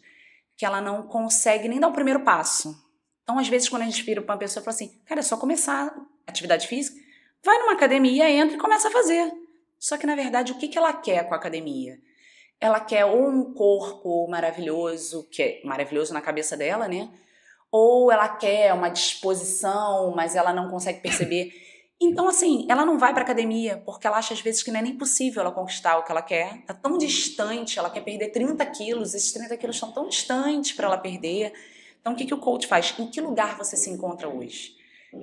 que ela não consegue nem dar o primeiro passo. Então, às vezes, quando a gente vira para uma pessoa e fala assim, cara, é só começar atividade física, vai numa academia, entra e começa a fazer. Só que, na verdade, o que, que ela quer com a academia? Ela quer ou um corpo maravilhoso, que é maravilhoso na cabeça dela, né? Ou ela quer uma disposição, mas ela não consegue perceber. Então, assim, ela não vai pra academia porque ela acha às vezes que não é nem possível ela conquistar o que ela quer. Tá tão distante, ela quer perder 30 quilos, esses 30 quilos estão tão distantes para ela perder. Então, o que, que o coach faz? Em que lugar você se encontra hoje?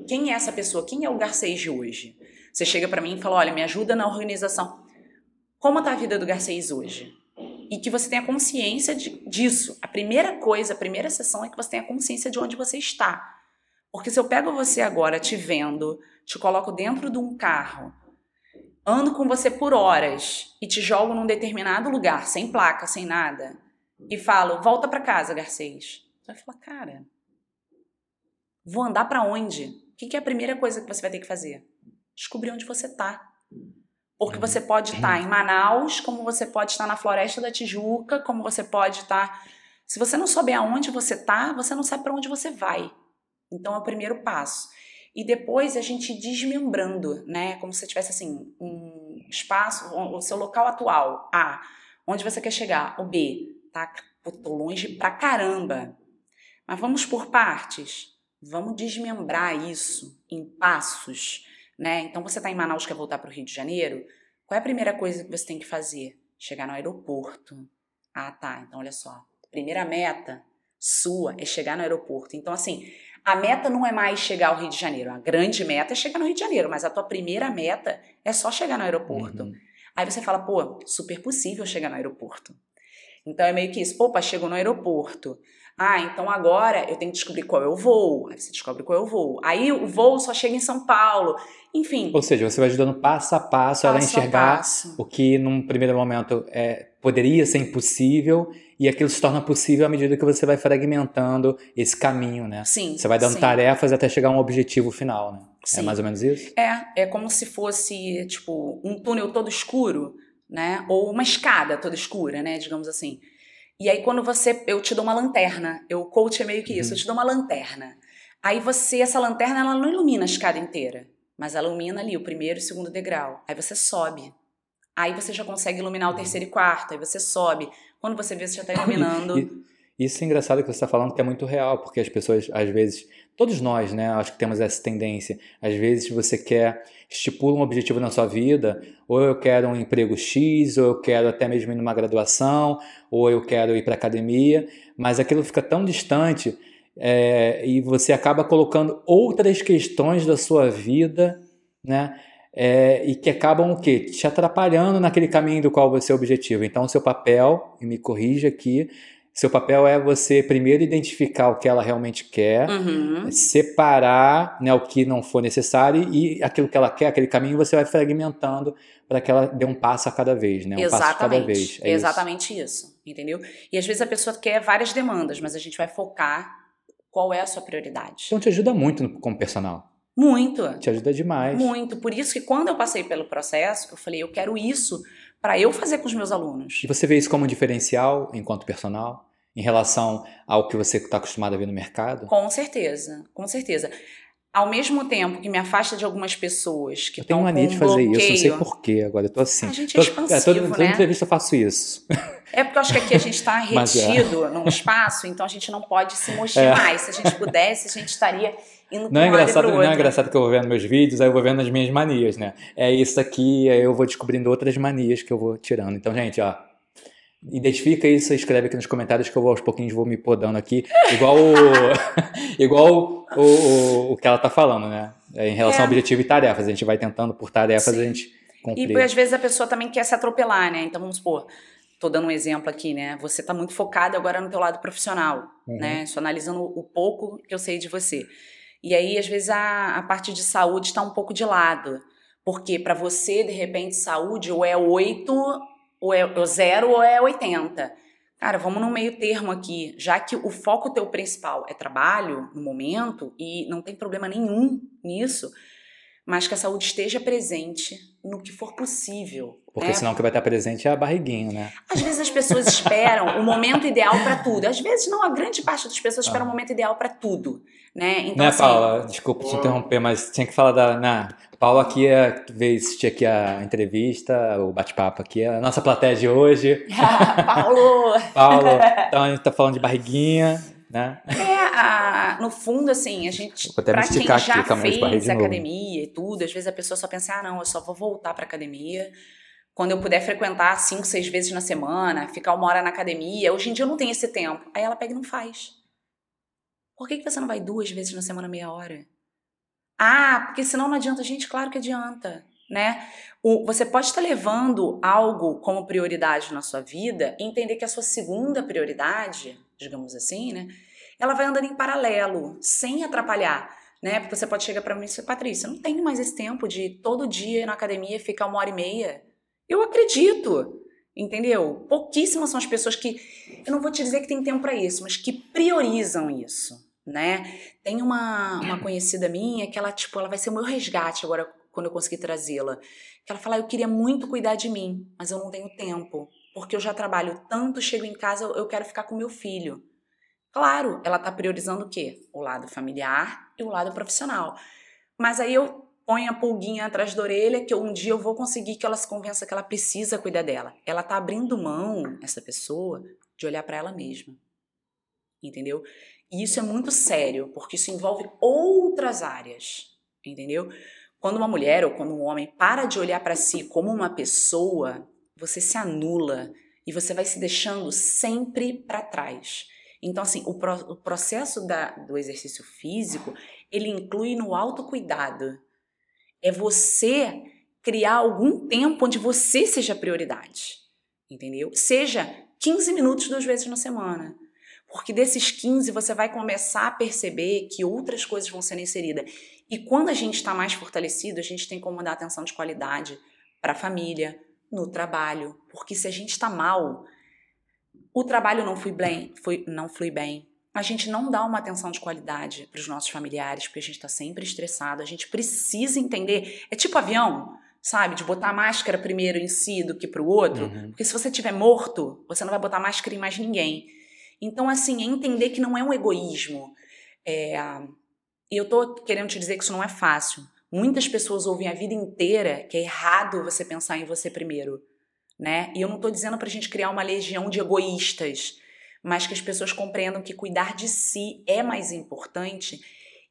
Quem é essa pessoa? Quem é o Garcês de hoje? Você chega para mim e fala: olha, me ajuda na organização. Como tá a vida do Garcês hoje? E que você tenha consciência de- disso. A primeira coisa, a primeira sessão é que você tenha consciência de onde você está. Porque se eu pego você agora te vendo, te coloco dentro de um carro, ando com você por horas e te jogo num determinado lugar, sem placa, sem nada, e falo, volta pra casa, Garcês. Você vai falar, cara, vou andar pra onde? O que que é a primeira coisa que você vai ter que fazer? Descobrir onde você tá. Porque você pode estar em Manaus, como você pode estar na Floresta da Tijuca, como você pode estar. Se você não souber aonde você tá, você não sabe para onde você vai. Então é o primeiro passo. E depois a gente desmembrando, né? Como se tivesse assim, um espaço, o seu local atual, A, onde você quer chegar, o B, tá? Tô longe pra caramba. Mas vamos por partes. Vamos desmembrar isso em passos, né? Então você tá em Manaus quer voltar para o Rio de Janeiro, qual é a primeira coisa que você tem que fazer? Chegar no aeroporto. Ah, tá. Então olha só. Primeira meta sua é chegar no aeroporto. Então assim, a meta não é mais chegar ao Rio de Janeiro. A grande meta é chegar no Rio de Janeiro, mas a tua primeira meta é só chegar no aeroporto. Uhum. Aí você fala, pô, super possível chegar no aeroporto. Então é meio que isso. Opa, chegou no aeroporto. Ah, então agora eu tenho que descobrir qual é o voo. Aí você descobre qual é o voo. Aí o voo só chega em São Paulo. Enfim. Ou seja, você vai ajudando passo a passo, passo ela a enxergar o que num primeiro momento é, poderia ser impossível e aquilo se torna possível à medida que você vai fragmentando esse caminho, né? Sim. Você vai dando sim. tarefas até chegar a um objetivo final, né? É Sim. É mais ou menos isso? É, é como se fosse, tipo, um túnel todo escuro, né? Ou uma escada toda escura, né? Digamos assim. E aí, quando você. Eu te dou uma lanterna. Eu, o coach é meio que isso. Uhum. Eu te dou uma lanterna. Aí você, essa lanterna, ela não ilumina a escada inteira. Mas ela ilumina ali o primeiro e o segundo degrau. Aí você sobe. Aí você já consegue iluminar o terceiro e quarto. Aí você sobe. Quando você vê, você já está iluminando. Isso é engraçado que você está falando, que é muito real, porque as pessoas, às vezes, todos nós, né, acho que temos essa tendência. Às vezes você quer, estipula um objetivo na sua vida, ou eu quero um emprego X, ou eu quero até mesmo ir numa graduação, ou eu quero ir para academia, mas aquilo fica tão distante é, e você acaba colocando outras questões da sua vida, né? É, e que acabam o quê? Te atrapalhando naquele caminho do qual você é objetivo. Então, o seu papel, e me corrija aqui, seu papel é você primeiro identificar o que ela realmente quer, uhum. separar né, o que não for necessário e aquilo que ela quer, aquele caminho, você vai fragmentando para que ela dê um passo a cada vez, né? Um Exatamente. passo cada vez. É Exatamente isso. isso, entendeu? E às vezes a pessoa quer várias demandas, mas a gente vai focar qual é a sua prioridade. Então te ajuda muito como personal. Muito. Te ajuda demais. Muito. Por isso que quando eu passei pelo processo, eu falei, eu quero isso para eu fazer com os meus alunos. E você vê isso como um diferencial enquanto personal? Em relação ao que você está acostumado a ver no mercado? Com certeza, com certeza. Ao mesmo tempo que me afasta de algumas pessoas que eu tenho estão mania com de fazer bloqueio, isso, não sei porquê agora, eu tô assim. A gente tô, é expansivo, é, toda, toda né? entrevista eu faço isso. É porque eu acho que aqui a gente está Mas é. retido num espaço, então a gente não pode se mostrar É. mais. Se a gente pudesse, a gente estaria indo Não é, engraçado, não é engraçado que eu vou vendo meus vídeos, aí eu vou vendo as minhas manias, né? É isso aqui, aí eu vou descobrindo outras manias que eu vou tirando. Então, gente, ó, identifica isso, escreve aqui nos comentários que eu vou aos pouquinhos vou me podando aqui, igual o, igual o, o, o que ela tá falando, né? É, em relação É. ao objetivo e tarefas, a gente vai tentando por tarefas Sim. a gente cumprir. E às vezes a pessoa também quer se atropelar, né? Então vamos supor, tô dando um exemplo aqui, né? Você tá muito focado agora no teu lado profissional, Uhum. né? Só analisando o pouco que eu sei de você. E aí, às vezes, a, a parte de saúde está um pouco de lado. Porque para você, de repente, saúde ou é 8, ou é ou 0 ou é 80. Cara, vamos no meio termo aqui, já que o foco teu principal é trabalho no momento e não tem problema nenhum nisso, mas que a saúde esteja presente no que for possível. Porque né? senão o que vai estar presente é a barriguinha, né? Às vezes as pessoas esperam o momento ideal para tudo. Às vezes não, a grande parte das pessoas espera Ah. o momento ideal para tudo, né? Então né, assim, Paula? Desculpa te interromper, mas tinha que falar da. Na, Paula aqui é, veio assistir aqui a entrevista, o bate-papo aqui, a nossa plateia de hoje. Paulo, Paulo, então a gente tá falando de barriguinha, né? é a- no fundo assim, a gente Vou até me para quem aqui, já esbarrei fez academia e tudo, às vezes a pessoa só pensa, ah, não, eu só vou voltar para academia quando eu puder frequentar cinco, seis vezes na semana, ficar uma hora na academia. Hoje em dia eu não tenho esse tempo. Aí ela pega e não faz. Por que, que você não vai duas vezes na semana, meia hora? Ah, porque senão não adianta. Gente, claro que adianta, né? O- você pode estar levando algo como prioridade na sua vida e entender que a sua segunda prioridade, digamos assim, né? Ela vai andando em paralelo, sem atrapalhar, né? Porque você pode chegar para mim e dizer, Patrícia, não tenho mais esse tempo de todo dia na academia ficar uma hora e meia. Eu acredito, entendeu? Pouquíssimas são as pessoas que, eu não vou te dizer que tem tempo para isso, mas que priorizam isso, né? Tem uma, uma conhecida minha que ela, tipo, ela vai ser o meu resgate agora quando eu conseguir trazê-la. Que ela fala, eu queria muito cuidar de mim, mas eu não tenho tempo. Porque eu já trabalho tanto, chego em casa, eu quero ficar com meu filho. Claro, ela tá priorizando o quê? O lado familiar e o lado profissional. Mas aí eu ponho a pulguinha atrás da orelha que um dia eu vou conseguir que ela se convença que ela precisa cuidar dela. Ela tá abrindo mão, essa pessoa, de olhar para ela mesma. Entendeu? E isso é muito sério, porque isso envolve outras áreas. Entendeu? Quando uma mulher ou quando um homem para de olhar para si como uma pessoa, você se anula e você vai se deixando sempre para trás. Então, assim, o, pro- o processo da- do exercício físico, ele inclui no autocuidado. É você criar algum tempo onde você seja prioridade. Entendeu? Seja 15 minutos duas vezes na semana. Porque desses 15 você vai começar a perceber que outras coisas vão sendo inseridas. E quando a gente está mais fortalecido, a gente tem como dar atenção de qualidade para a família, no trabalho. Porque se a gente está mal, o trabalho não flui bem, foi, não flui bem. A gente não dá uma atenção de qualidade para os nossos familiares, porque a gente está sempre estressado. A gente precisa entender. É tipo avião, sabe? De botar a máscara primeiro em si do que para o outro. Uhum. Porque se você estiver morto, você não vai botar máscara em mais ninguém. Então, assim, é entender que não é um egoísmo. É, e eu tô querendo te dizer que isso não é fácil. Muitas pessoas ouvem a vida inteira que é errado você pensar em você primeiro, né? E eu não tô dizendo pra gente criar uma legião de egoístas, mas que as pessoas compreendam que cuidar de si é mais importante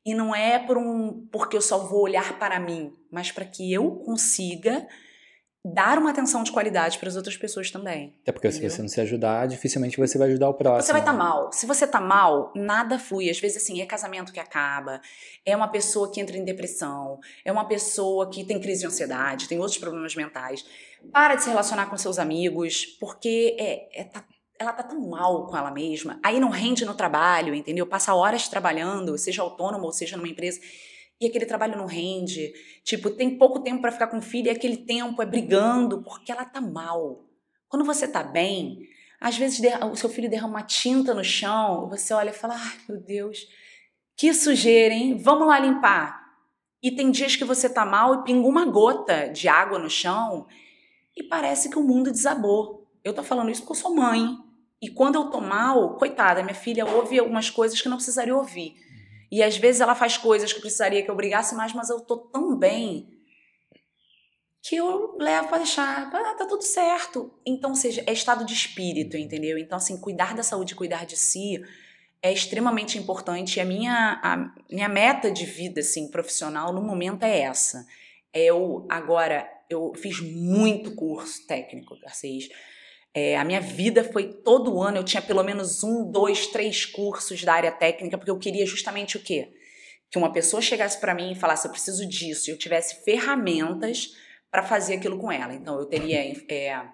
e não é por um porque eu só vou olhar para mim, mas para que eu consiga dar uma atenção de qualidade para as outras pessoas também. Até porque entendeu? se você não se ajudar, dificilmente você vai ajudar o próximo. Você vai estar tá mal. Se você tá mal, nada flui. Às vezes, assim, é casamento que acaba, é uma pessoa que entra em depressão, é uma pessoa que tem crise de ansiedade, tem outros problemas mentais. Para de se relacionar com seus amigos, porque é, é tá, ela tá tão mal com ela mesma. Aí não rende no trabalho, entendeu? Passa horas trabalhando, seja autônomo ou seja numa empresa e aquele trabalho não rende. Tipo, tem pouco tempo para ficar com o filho e aquele tempo é brigando porque ela tá mal. Quando você tá bem, às vezes o seu filho derrama uma tinta no chão, você olha e fala: "Ai, meu Deus, que sujeira, hein? Vamos lá limpar". E tem dias que você tá mal e pinga uma gota de água no chão e parece que o mundo desabou. Eu tô falando isso porque eu sou mãe. E quando eu tô mal, coitada, minha filha ouve algumas coisas que não precisaria ouvir. E às vezes ela faz coisas que precisaria que eu brigasse mais, mas eu tô tão bem que eu levo para deixar, ah, tá tudo certo. Então, seja, é estado de espírito, entendeu? Então, assim, cuidar da saúde, cuidar de si é extremamente importante. E a minha, a minha meta de vida, assim, profissional, no momento é essa. Eu, agora, eu fiz muito curso técnico, Garcês. É, a minha vida foi todo ano, eu tinha pelo menos um, dois, três cursos da área técnica, porque eu queria justamente o quê? Que uma pessoa chegasse para mim e falasse, eu preciso disso, e eu tivesse ferramentas para fazer aquilo com ela. Então, eu teria é,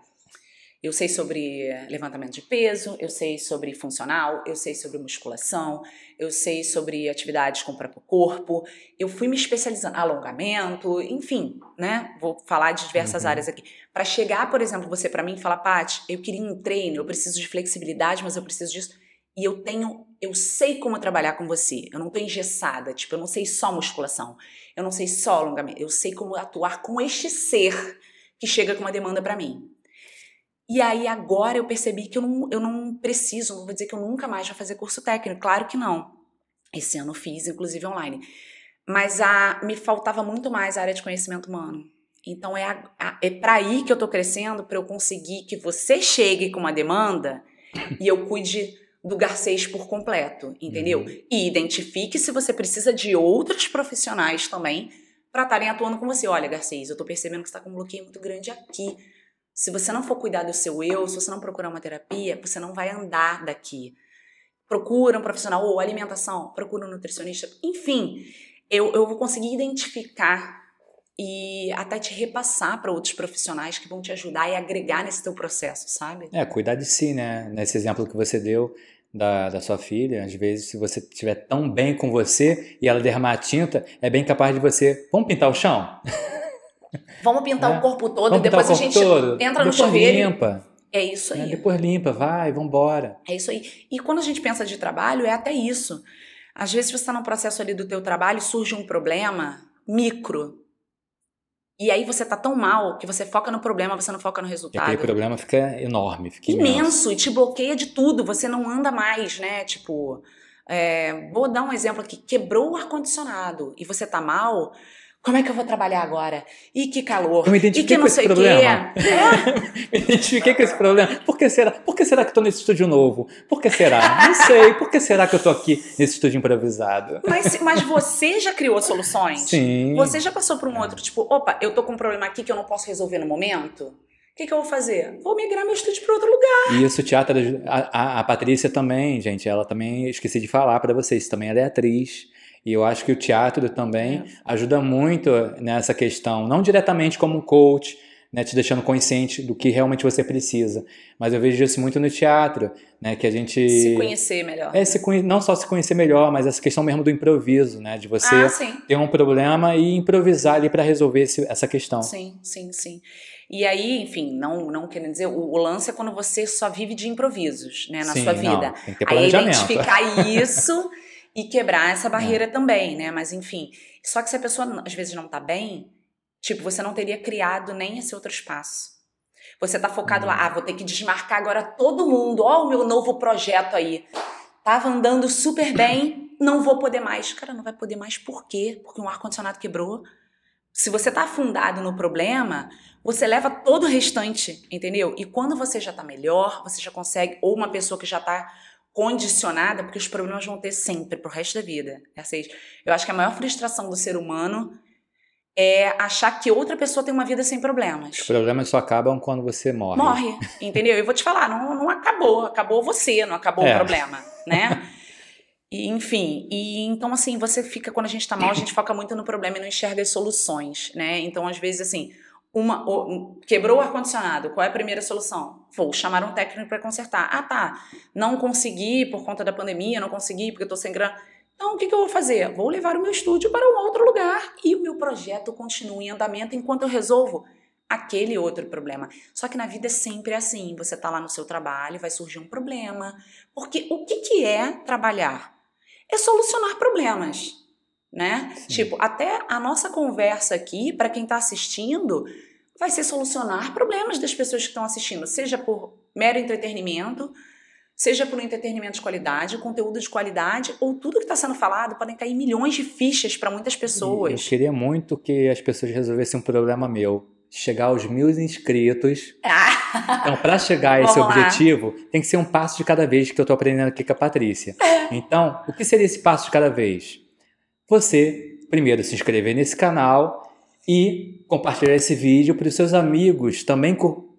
eu sei sobre levantamento de peso, eu sei sobre funcional, eu sei sobre musculação, eu sei sobre atividades com o próprio corpo. Eu fui me especializando, alongamento, enfim, né? Vou falar de diversas uhum. áreas aqui. Para chegar, por exemplo, você para mim e falar, Paty, eu queria um treino, eu preciso de flexibilidade, mas eu preciso disso. E eu tenho, eu sei como trabalhar com você. Eu não tô engessada, tipo, eu não sei só musculação, eu não sei só alongamento, eu sei como atuar com este ser que chega com uma demanda para mim. E aí agora eu percebi que eu não, eu não preciso, não vou dizer que eu nunca mais vou fazer curso técnico, claro que não. Esse ano fiz, inclusive online. Mas a, me faltava muito mais a área de conhecimento humano. Então é, a, a, é para aí que eu tô crescendo, para eu conseguir que você chegue com uma demanda e eu cuide do Garcês por completo, entendeu? Uhum. E identifique se você precisa de outros profissionais também para estarem atuando com você. Olha, Garcês, eu tô percebendo que você tá com um bloqueio muito grande aqui se você não for cuidar do seu eu, se você não procurar uma terapia, você não vai andar daqui. Procura um profissional, ou alimentação, procura um nutricionista, enfim, eu, eu vou conseguir identificar e até te repassar para outros profissionais que vão te ajudar e agregar nesse teu processo, sabe? É, cuidar de si, né? Nesse exemplo que você deu da, da sua filha, às vezes, se você estiver tão bem com você e ela derramar a tinta, é bem capaz de você. Vamos pintar o chão? Vamos pintar é. o corpo todo Vamos e depois a gente todo. entra no chuveiro. limpa. É isso aí. É, depois limpa, vai, vambora. É isso aí. E quando a gente pensa de trabalho, é até isso. Às vezes você está num processo ali do teu trabalho, surge um problema micro. E aí você tá tão mal que você foca no problema, você não foca no resultado. E aquele problema fica enorme, fica imenso. imenso. E te bloqueia de tudo, você não anda mais, né? Tipo, é, vou dar um exemplo aqui. Quebrou o ar-condicionado e você tá mal, como é que eu vou trabalhar agora? E que calor. Eu me identifiquei e que não sei o quê. É. me identifiquei com esse problema. Por que será? Por que será que estou nesse estúdio novo? Por que será? Não sei. Por que será que eu estou aqui nesse estúdio improvisado? Mas, mas você já criou soluções? Sim. Você já passou por um outro, tipo, opa, eu tô com um problema aqui que eu não posso resolver no momento? O que, que, eu vou fazer? Vou migrar meu estúdio para outro lugar. Isso, teatro. A, a, a Patrícia também, gente, ela também, esqueci de falar para vocês, também ela é atriz. E eu acho que o teatro também é. ajuda muito nessa questão, não diretamente como coach, né, te deixando consciente do que realmente você precisa. Mas eu vejo isso muito no teatro, né, que a gente se conhecer melhor. É se não só se conhecer melhor, mas essa questão mesmo do improviso, né, de você ah, ter um problema e improvisar ali para resolver esse, essa questão. Sim, sim, sim. E aí, enfim, não, não querendo dizer, o, o, lance é quando você só vive de improvisos, né, na Sim, sua vida. Não, tem que ter aí identificar isso e quebrar essa barreira é. também, né? Mas enfim, só que se a pessoa às vezes não tá bem, tipo, você não teria criado nem esse outro espaço. Você tá focado lá, uhum. ah, vou ter que desmarcar agora todo mundo, ó, o meu novo projeto aí. Tava andando super bem, não vou poder mais. Cara, não vai poder mais por quê? Porque um ar-condicionado quebrou. Se você tá afundado no problema, você leva todo o restante, entendeu? E quando você já tá melhor, você já consegue, ou uma pessoa que já tá condicionada, porque os problemas vão ter sempre pro resto da vida. Eu acho que a maior frustração do ser humano é achar que outra pessoa tem uma vida sem problemas. Os problemas só acabam quando você morre. Morre, entendeu? Eu vou te falar, não, não acabou, acabou você, não acabou é. o problema, né? E, enfim, e então assim, você fica, quando a gente tá mal, a gente foca muito no problema e não enxerga as soluções, né? Então, às vezes, assim, uma, quebrou o ar-condicionado, qual é a primeira solução? Vou chamar um técnico para consertar. Ah, tá, não consegui por conta da pandemia, não consegui porque tô sem grana. Então, o que, que, eu vou fazer? Vou levar o meu estúdio para um outro lugar e o meu projeto continua em andamento enquanto eu resolvo aquele outro problema. Só que na vida é sempre assim. Você tá lá no seu trabalho, vai surgir um problema. Porque o que, que é trabalhar? É solucionar problemas né? Sim. Tipo, até a nossa conversa aqui, para quem está assistindo, vai ser solucionar problemas das pessoas que estão assistindo, seja por mero entretenimento, seja por um entretenimento de qualidade, conteúdo de qualidade, ou tudo que está sendo falado, podem cair milhões de fichas para muitas pessoas. Eu queria muito que as pessoas resolvessem um problema meu. Chegar aos mil inscritos. Ah. Então, para chegar a esse objetivo, tem que ser um passo de cada vez que eu estou aprendendo aqui com a Patrícia. É. Então, o que seria esse passo de cada vez? Você primeiro se inscrever nesse canal e compartilhar esse vídeo para os seus amigos também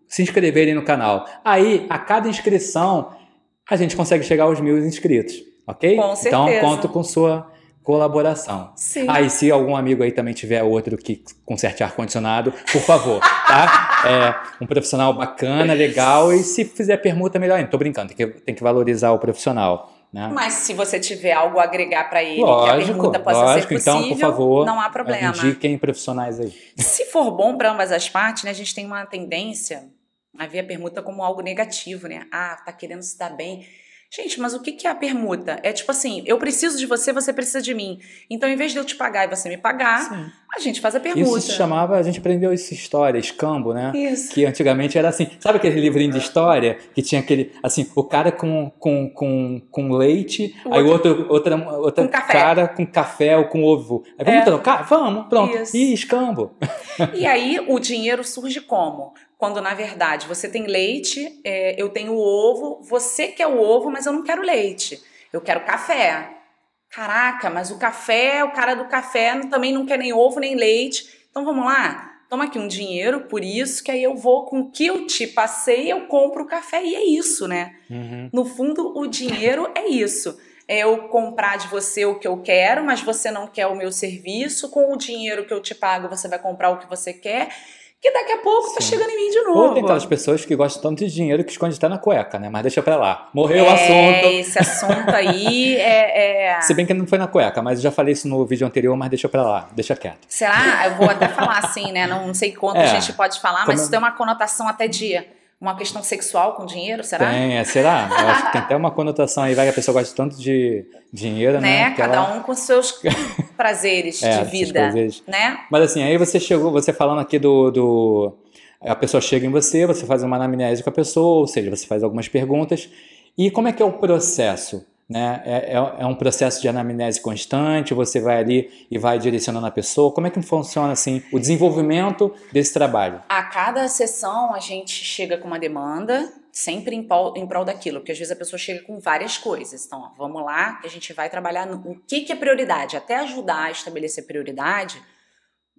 se inscreverem no canal. Aí, a cada inscrição, a gente consegue chegar aos mil inscritos, ok? Com então, conto com sua colaboração. Sim. Aí, ah, se algum amigo aí também tiver outro que conserte ar-condicionado, por favor, tá? É um profissional bacana, legal, e se fizer permuta, melhor ainda. Tô brincando, tem que, tem que valorizar o profissional. Né? Mas se você tiver algo a agregar para ele, lógico, que a pergunta possa lógico, ser possível, então, por favor, não há problema. Indiquem profissionais aí. Se for bom para ambas as partes, né, a gente tem uma tendência a ver a permuta como algo negativo, né? Ah, tá querendo se dar bem. Gente, mas o que é a permuta? É tipo assim, eu preciso de você, você precisa de mim. Então, em vez de eu te pagar e você me pagar, Sim. a gente faz a permuta. Isso se chamava, a gente aprendeu essa história, escambo, né? Isso. Que antigamente era assim, sabe aquele livrinho de história que tinha aquele, assim, o cara com, com, com, com leite, o aí outro, outro outra, outra com cara com café ou com ovo. Aí vamos é. trocar? Vamos, pronto. Isso. E escambo. E aí o dinheiro surge como? Quando na verdade você tem leite, é, eu tenho ovo, você quer o ovo, mas eu não quero leite, eu quero café. Caraca, mas o café, o cara do café também não quer nem ovo nem leite. Então vamos lá, toma aqui um dinheiro por isso, que aí eu vou com o que eu te passei, eu compro o café e é isso, né? Uhum. No fundo, o dinheiro é isso. É eu comprar de você o que eu quero, mas você não quer o meu serviço. Com o dinheiro que eu te pago, você vai comprar o que você quer que daqui a pouco tá Sim. tá chegando em mim de novo. Ou tem aquelas pessoas que gostam tanto de dinheiro que esconde até na cueca, né? Mas deixa pra lá. Morreu é, o assunto. Esse assunto aí é, é, Se bem que não foi na cueca, mas eu já falei isso no vídeo anterior, mas deixa pra lá, deixa quieto. Será? Eu vou até falar assim, né? Não sei quanto é, a gente pode falar, mas isso tem uma conotação até dia uma questão sexual com dinheiro, será? Tem, é, será? Eu acho que tem até uma conotação aí, vai que a pessoa gosta tanto de dinheiro, né? né? Cada ela... um com seus prazeres é, de vida, prazeres. né? Mas assim, aí você chegou, você falando aqui do, do... A pessoa chega em você, você faz uma anamnese com a pessoa, ou seja, você faz algumas perguntas. E como é que é o processo? Né? É, é, é, um processo de anamnese constante, você vai ali e vai direcionando a pessoa. Como é que funciona assim o desenvolvimento desse trabalho? A cada sessão a gente chega com uma demanda, sempre em prol, em prol daquilo, porque às vezes a pessoa chega com várias coisas. Então, ó, vamos lá, a gente vai trabalhar no o que, que é prioridade, até ajudar a estabelecer prioridade.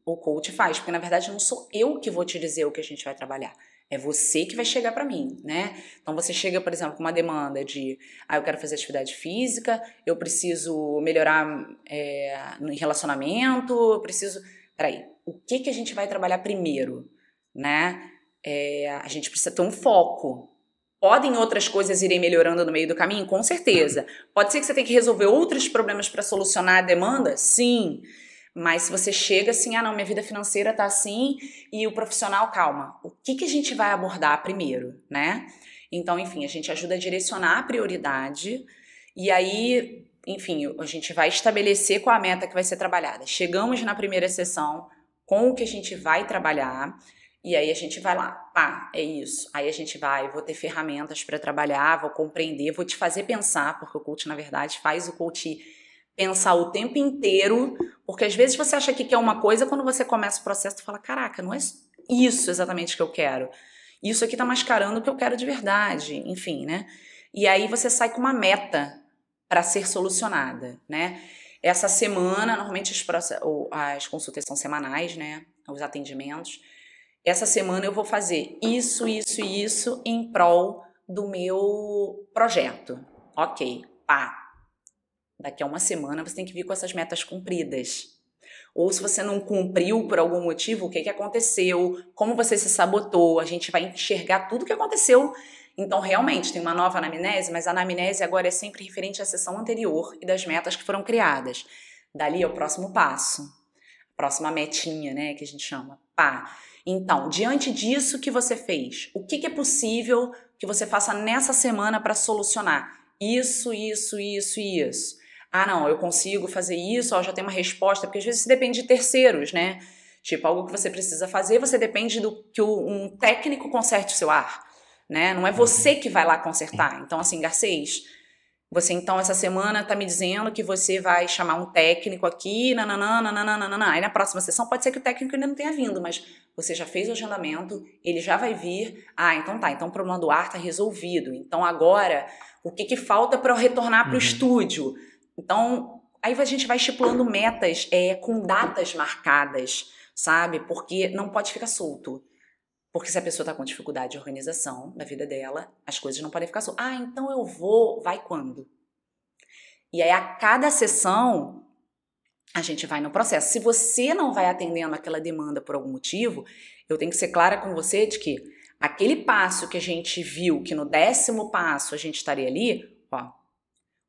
O coach faz, porque na verdade não sou eu que vou te dizer o que a gente vai trabalhar. É você que vai chegar para mim, né? Então você chega, por exemplo, com uma demanda de, ah, eu quero fazer atividade física, eu preciso melhorar é, no relacionamento, eu preciso. Peraí, o que que a gente vai trabalhar primeiro? né? É, a gente precisa ter um foco. Podem outras coisas irem melhorando no meio do caminho? Com certeza. Pode ser que você tenha que resolver outros problemas para solucionar a demanda? Sim. Mas se você chega assim, ah não, minha vida financeira tá assim e o profissional, calma, o que, que a gente vai abordar primeiro, né? Então, enfim, a gente ajuda a direcionar a prioridade e aí, enfim, a gente vai estabelecer qual a meta que vai ser trabalhada. Chegamos na primeira sessão com o que a gente vai trabalhar e aí a gente vai lá, pá, é isso. Aí a gente vai, vou ter ferramentas para trabalhar, vou compreender, vou te fazer pensar, porque o coach, na verdade, faz o coach pensar o tempo inteiro, porque às vezes você acha que quer uma coisa, quando você começa o processo, tu fala, caraca, não é isso exatamente que eu quero. Isso aqui tá mascarando o que eu quero de verdade, enfim, né? E aí você sai com uma meta para ser solucionada, né? Essa semana, normalmente as, as consultas são semanais, né? Os atendimentos. Essa semana eu vou fazer isso, isso e isso em prol do meu projeto. Ok, pá, Daqui a uma semana você tem que vir com essas metas cumpridas. Ou se você não cumpriu por algum motivo, o que, que aconteceu, como você se sabotou, a gente vai enxergar tudo o que aconteceu. Então, realmente, tem uma nova anamnese, mas a anamnese agora é sempre referente à sessão anterior e das metas que foram criadas. Dali é o próximo passo, a próxima metinha, né, que a gente chama. Pá. Então, diante disso que você fez, o que, que é possível que você faça nessa semana para solucionar? Isso, isso, isso e isso ah, não, eu consigo fazer isso, ó, já tem uma resposta, porque às vezes depende de terceiros, né? Tipo, algo que você precisa fazer, você depende do que um técnico conserte o seu ar, né? Não é você que vai lá consertar. Então, assim, Garcês, você então essa semana tá me dizendo que você vai chamar um técnico aqui, nananana, nananana. Aí na próxima sessão pode ser que o técnico ainda não tenha vindo, mas você já fez o agendamento, ele já vai vir. Ah, então tá, então o problema do ar tá resolvido. Então agora, o que que falta para eu retornar para o uhum. estúdio? Então, aí a gente vai estipulando metas é, com datas marcadas, sabe? Porque não pode ficar solto. Porque se a pessoa está com dificuldade de organização da vida dela, as coisas não podem ficar soltas. Ah, então eu vou, vai quando? E aí, a cada sessão, a gente vai no processo. Se você não vai atendendo aquela demanda por algum motivo, eu tenho que ser clara com você de que aquele passo que a gente viu, que no décimo passo a gente estaria ali, ó,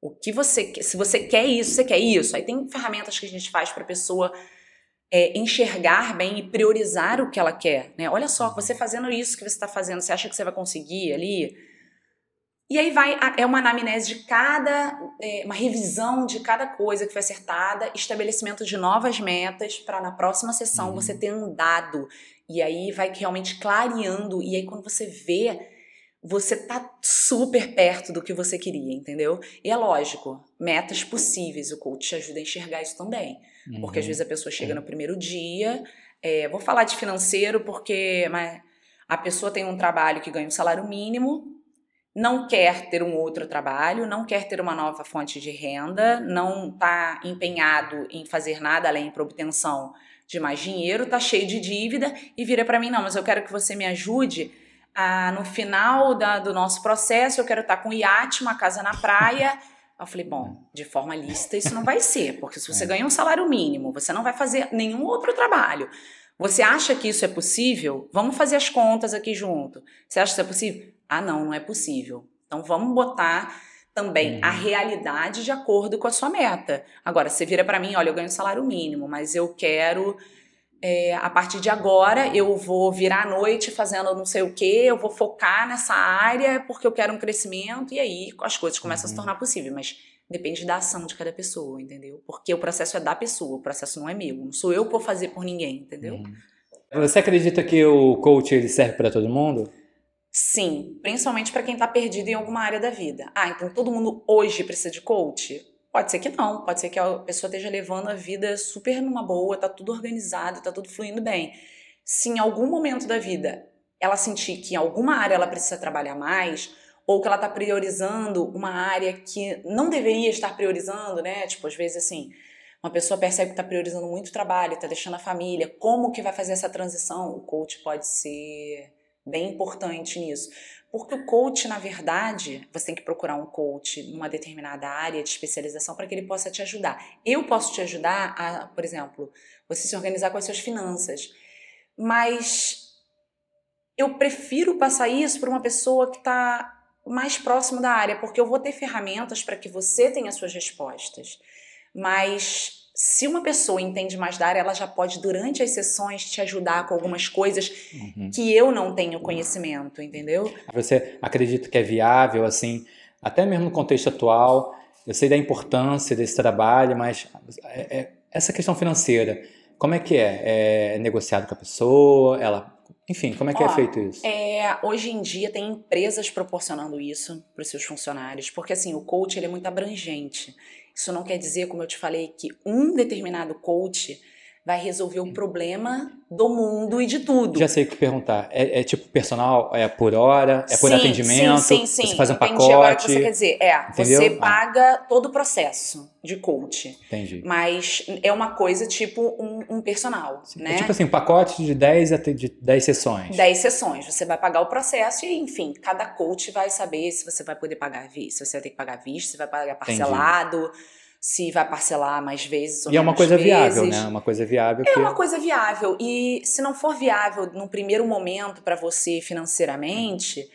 o que você se você quer isso, você quer isso. Aí tem ferramentas que a gente faz para a pessoa é, enxergar bem e priorizar o que ela quer. Né? Olha só, você fazendo isso que você está fazendo, você acha que você vai conseguir ali? E aí vai, é uma anamnese de cada, é, uma revisão de cada coisa que foi acertada, estabelecimento de novas metas para na próxima sessão uhum. você ter um dado. E aí vai realmente clareando, e aí quando você vê você tá super perto do que você queria, entendeu? E é lógico, metas possíveis, o coach te ajuda a enxergar isso também. Uhum. Porque às vezes a pessoa chega no primeiro dia, é, vou falar de financeiro porque a pessoa tem um trabalho que ganha um salário mínimo, não quer ter um outro trabalho, não quer ter uma nova fonte de renda, não está empenhado em fazer nada além para obtenção de mais dinheiro, tá cheio de dívida e vira para mim, não, mas eu quero que você me ajude ah, no final da, do nosso processo, eu quero estar com um iate, uma casa na praia. Eu falei, bom, de forma lícita isso não vai ser, porque se você é. ganha um salário mínimo, você não vai fazer nenhum outro trabalho. Você acha que isso é possível? Vamos fazer as contas aqui junto. Você acha que isso é possível? Ah, não, não é possível. Então vamos botar também a uhum. realidade de acordo com a sua meta. Agora, você vira para mim, olha, eu ganho um salário mínimo, mas eu quero é, a partir de agora eu vou virar à noite fazendo não sei o que, eu vou focar nessa área porque eu quero um crescimento, e aí as coisas começam uhum. a se uhum. tornar possíveis, mas depende da ação de cada pessoa, entendeu? Porque o processo é da pessoa, o processo não é meu, não sou eu que vou fazer por ninguém, entendeu? Uhum. Você acredita que o coach ele serve para todo mundo? Sim, principalmente para quem está perdido em alguma área da vida. Ah, então todo mundo hoje precisa de coach? Pode ser que não, pode ser que a pessoa esteja levando a vida super numa boa, tá tudo organizado, tá tudo fluindo bem. Se em algum momento da vida ela sentir que em alguma área ela precisa trabalhar mais, ou que ela tá priorizando uma área que não deveria estar priorizando, né? Tipo, às vezes assim, uma pessoa percebe que está priorizando muito trabalho, está deixando a família, como que vai fazer essa transição? O coach pode ser bem importante nisso. Porque o coach, na verdade, você tem que procurar um coach numa determinada área de especialização para que ele possa te ajudar. Eu posso te ajudar a, por exemplo, você se organizar com as suas finanças. Mas eu prefiro passar isso para uma pessoa que está mais próximo da área, porque eu vou ter ferramentas para que você tenha suas respostas. Mas se uma pessoa entende mais da área, ela já pode, durante as sessões, te ajudar com algumas coisas uhum. que eu não tenho conhecimento, entendeu? Você acredita que é viável, assim, até mesmo no contexto atual? Eu sei da importância desse trabalho, mas é, é, essa questão financeira, como é que é? É negociado com a pessoa? Ela enfim, como é que é Ó, é feito isso? É, hoje em dia tem empresas proporcionando isso para os seus funcionários, porque assim, o coach ele é muito abrangente. Isso não quer dizer, como eu te falei, que um determinado coach vai resolver o problema do mundo e de tudo. Já sei o que perguntar. É, é tipo personal? É por hora? É por sim, atendimento? Sim, sim, sim. Você faz um Entendi pacote? Agora o que você quer dizer. É, Entendeu? você paga todo o processo de coach. Entendi. Mas é uma coisa tipo um, um personal, sim. né? É tipo assim, um pacote de 10, de 10 sessões. 10 sessões. Você vai pagar o processo e, enfim, cada coach vai saber se você vai poder pagar, se você vai ter que pagar visto, se vai pagar parcelado. Entendi se vai parcelar mais vezes ou E é uma coisa vezes. viável, né? Uma coisa viável. É que... uma coisa viável. E se não for viável num primeiro momento para você financeiramente,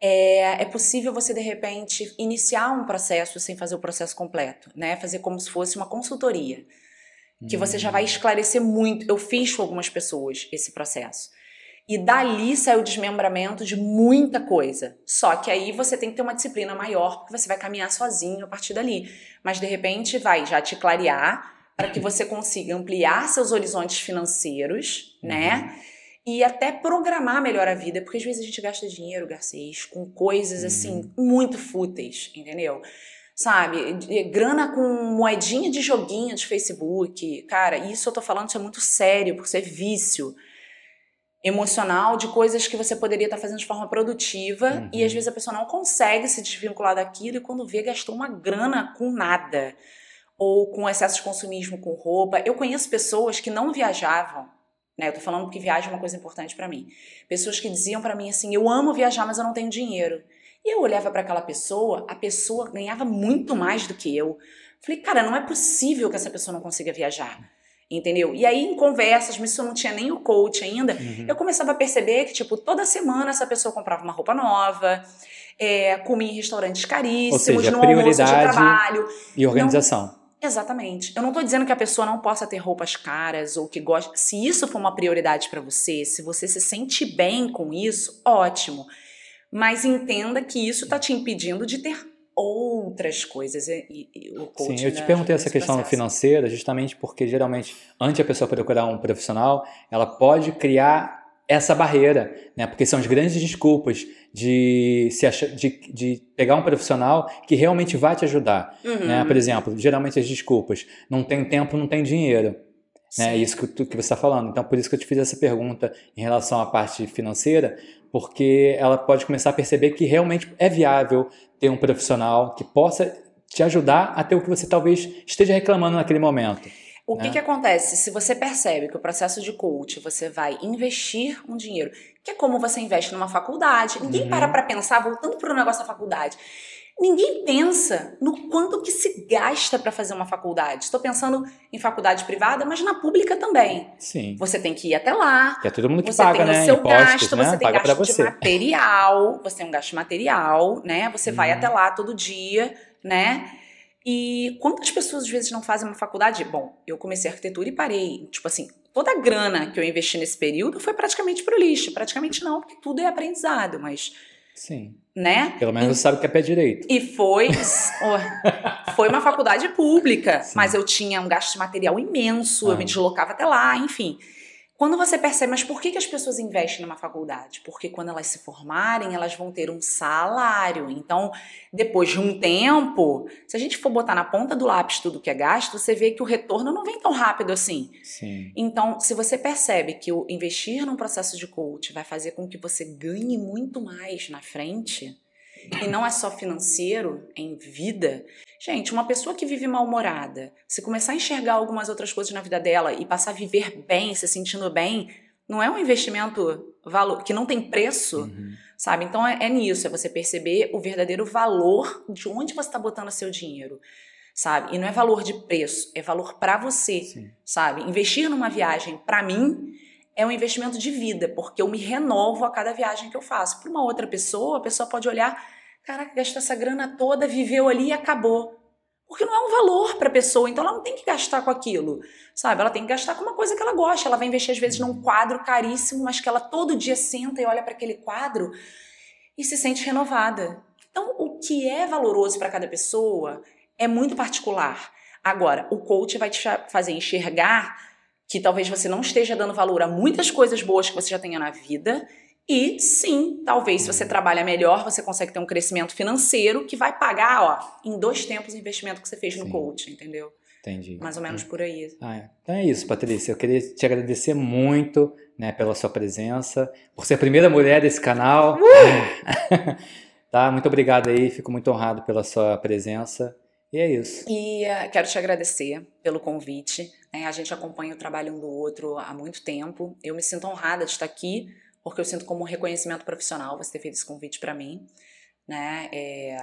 é, é possível você, de repente, iniciar um processo sem fazer o processo completo, né? Fazer como se fosse uma consultoria. Que você já vai hum. esclarecer muito. Eu fiz com algumas pessoas esse processo. E dali sai o desmembramento de muita coisa. Só que aí você tem que ter uma disciplina maior, porque você vai caminhar sozinho a partir dali. Mas de repente vai já te clarear para que você consiga ampliar seus horizontes financeiros, uhum. né? E até programar melhor a vida, porque às vezes a gente gasta dinheiro, Garcês, com coisas assim uhum. muito fúteis, entendeu? Sabe, grana com moedinha de joguinho de Facebook. Cara, isso eu tô falando, isso é muito sério, porque isso é vício emocional de coisas que você poderia estar fazendo de forma produtiva uhum. e às vezes a pessoa não consegue se desvincular daquilo e quando vê gastou uma grana com nada ou com excesso de consumismo com roupa. Eu conheço pessoas que não viajavam, né? Eu tô falando que viagem é uma coisa importante para mim. Pessoas que diziam para mim assim: "Eu amo viajar, mas eu não tenho dinheiro". E eu olhava para aquela pessoa, a pessoa ganhava muito mais do que eu. Falei: "Cara, não é possível que essa pessoa não consiga viajar" entendeu? E aí, em conversas, mas isso não tinha nem o coach ainda, uhum. eu começava a perceber que, tipo, toda semana essa pessoa comprava uma roupa nova, é, comia em restaurantes caríssimos, Ou seja, no almoço de trabalho. E organização. Não, exatamente. Eu não estou dizendo que a pessoa não possa ter roupas caras ou que goste. Se isso for uma prioridade para você, se você se sente bem com isso, ótimo. Mas entenda que isso está te impedindo de ter outras coisas. E, e o coaching, Sim, eu te perguntei essa questão processo. financeira justamente porque geralmente, antes a pessoa procurar um profissional, ela pode criar essa barreira, né? Porque são as grandes desculpas de se achar, de, de pegar um profissional que realmente vai te ajudar, uhum. né? Por exemplo, geralmente as desculpas, não tem tempo, não tem dinheiro. Né? Isso que, tu, que você está falando. Então, por isso que eu te fiz essa pergunta em relação à parte financeira, porque ela pode começar a perceber que realmente é viável ter um profissional que possa te ajudar a ter o que você talvez esteja reclamando naquele momento. O que, né? que acontece? Se você percebe que o processo de coach você vai investir um dinheiro, que é como você investe numa faculdade, ninguém uhum. para para pensar, voltando para o negócio da faculdade. Ninguém pensa no quanto que se gasta para fazer uma faculdade. Estou pensando em faculdade privada, mas na pública também. Sim. Você tem que ir até lá. Que é todo mundo que você paga, tem né? o seu Impostos, gasto, né? você tem paga gasto você. de material, você tem um gasto material, né? Você vai uhum. até lá todo dia, né? E quantas pessoas às vezes não fazem uma faculdade? Bom, eu comecei arquitetura e parei. Tipo assim, toda a grana que eu investi nesse período foi praticamente pro lixo. Praticamente não, porque tudo é aprendizado, mas Sim. Né? Pelo menos e, você sabe que é pé direito. E foi foi uma faculdade pública, Sim. mas eu tinha um gasto de material imenso, ah. eu me deslocava até lá, enfim. Quando você percebe, mas por que, que as pessoas investem numa faculdade? Porque quando elas se formarem, elas vão ter um salário. Então, depois de um tempo, se a gente for botar na ponta do lápis tudo que é gasto, você vê que o retorno não vem tão rápido assim. Sim. Então, se você percebe que o investir num processo de coach vai fazer com que você ganhe muito mais na frente, e não é só financeiro, é em vida. Gente, uma pessoa que vive mal-humorada, se começar a enxergar algumas outras coisas na vida dela e passar a viver bem, se sentindo bem, não é um investimento valor que não tem preço, uhum. sabe? Então é, é, nisso, é você perceber o verdadeiro valor de onde você está botando seu dinheiro, sabe? E não é valor de preço, é valor para você, Sim. sabe? Investir numa viagem, para mim, é um investimento de vida, porque eu me renovo a cada viagem que eu faço. Para uma outra pessoa, a pessoa pode olhar, caraca, gastou essa grana toda, viveu ali e acabou. Porque não é um valor para a pessoa, então ela não tem que gastar com aquilo, sabe? Ela tem que gastar com uma coisa que ela gosta. Ela vai investir às vezes num quadro caríssimo, mas que ela todo dia senta e olha para aquele quadro e se sente renovada. Então, o que é valoroso para cada pessoa é muito particular. Agora, o coach vai te fazer enxergar que talvez você não esteja dando valor a muitas coisas boas que você já tenha na vida. E sim, talvez se você trabalha melhor, você consegue ter um crescimento financeiro que vai pagar, ó, em dois tempos o investimento que você fez sim. no coach, entendeu? Entendi. Mais ou menos por aí. Ah, é. Então é isso, Patrícia. Eu queria te agradecer muito né, pela sua presença, por ser a primeira mulher desse canal. Uh! tá, muito obrigado aí, fico muito honrado pela sua presença. E é isso. E uh, quero te agradecer pelo convite. Né? A gente acompanha o trabalho um do outro há muito tempo. Eu me sinto honrada de estar aqui, porque eu sinto como um reconhecimento profissional você ter feito esse convite para mim. Né? É,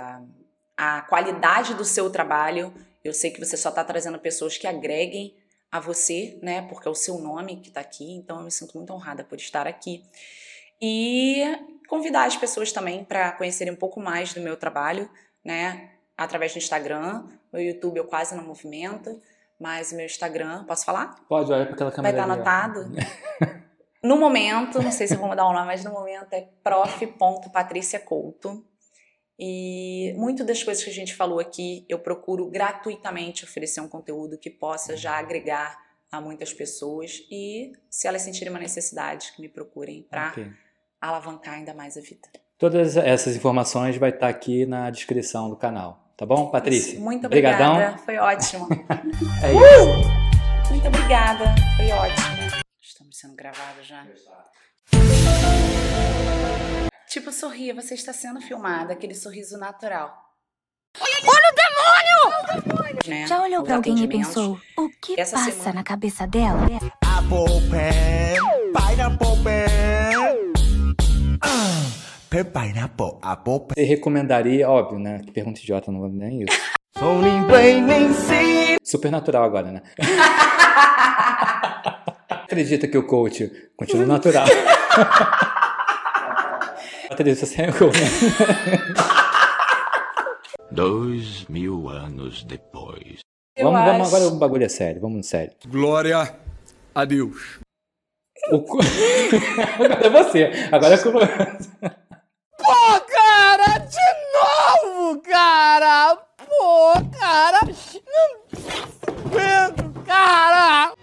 a qualidade do seu trabalho, eu sei que você só está trazendo pessoas que agreguem a você, né? Porque é o seu nome que está aqui, então eu me sinto muito honrada por estar aqui. E convidar as pessoas também para conhecerem um pouco mais do meu trabalho, né? através do Instagram. Meu YouTube eu quase não movimento, mas o meu Instagram, posso falar? Pode, olha para aquela câmera. Vai estar tá anotado. no momento, não sei se eu vou mudar o nome, mas no momento é prof.patriciacouto. E muito das coisas que a gente falou aqui, eu procuro gratuitamente oferecer um conteúdo que possa já agregar a muitas pessoas e, se elas sentirem uma necessidade, que me procurem para okay. alavancar ainda mais a vida. Todas essas informações vai estar aqui na descrição do canal. Tá bom, Patrícia? Isso, muito obrigada. Obrigadão. Foi ótimo. é isso. Uh! Muito obrigada. Foi ótimo. Sendo gravados já. Tipo, sorria, você está sendo filmada, aquele sorriso natural. Olha o demônio! Né? Já olhou para alguém e pensou, o que Essa passa semana... na cabeça dela? Ah. Você recomendaria, óbvio, né? Que pergunta idiota, não nem isso. Super natural agora, né? acredita que o coach continua natural. acredita é o coach. Dois mil anos depois. Vamos, vamos, agora um bagulho a sério, vamos sério. Glória a Deus. O co... agora é você. Agora é como. Pô, cara, de novo, cara! Pô, cara! Não aguento, cara!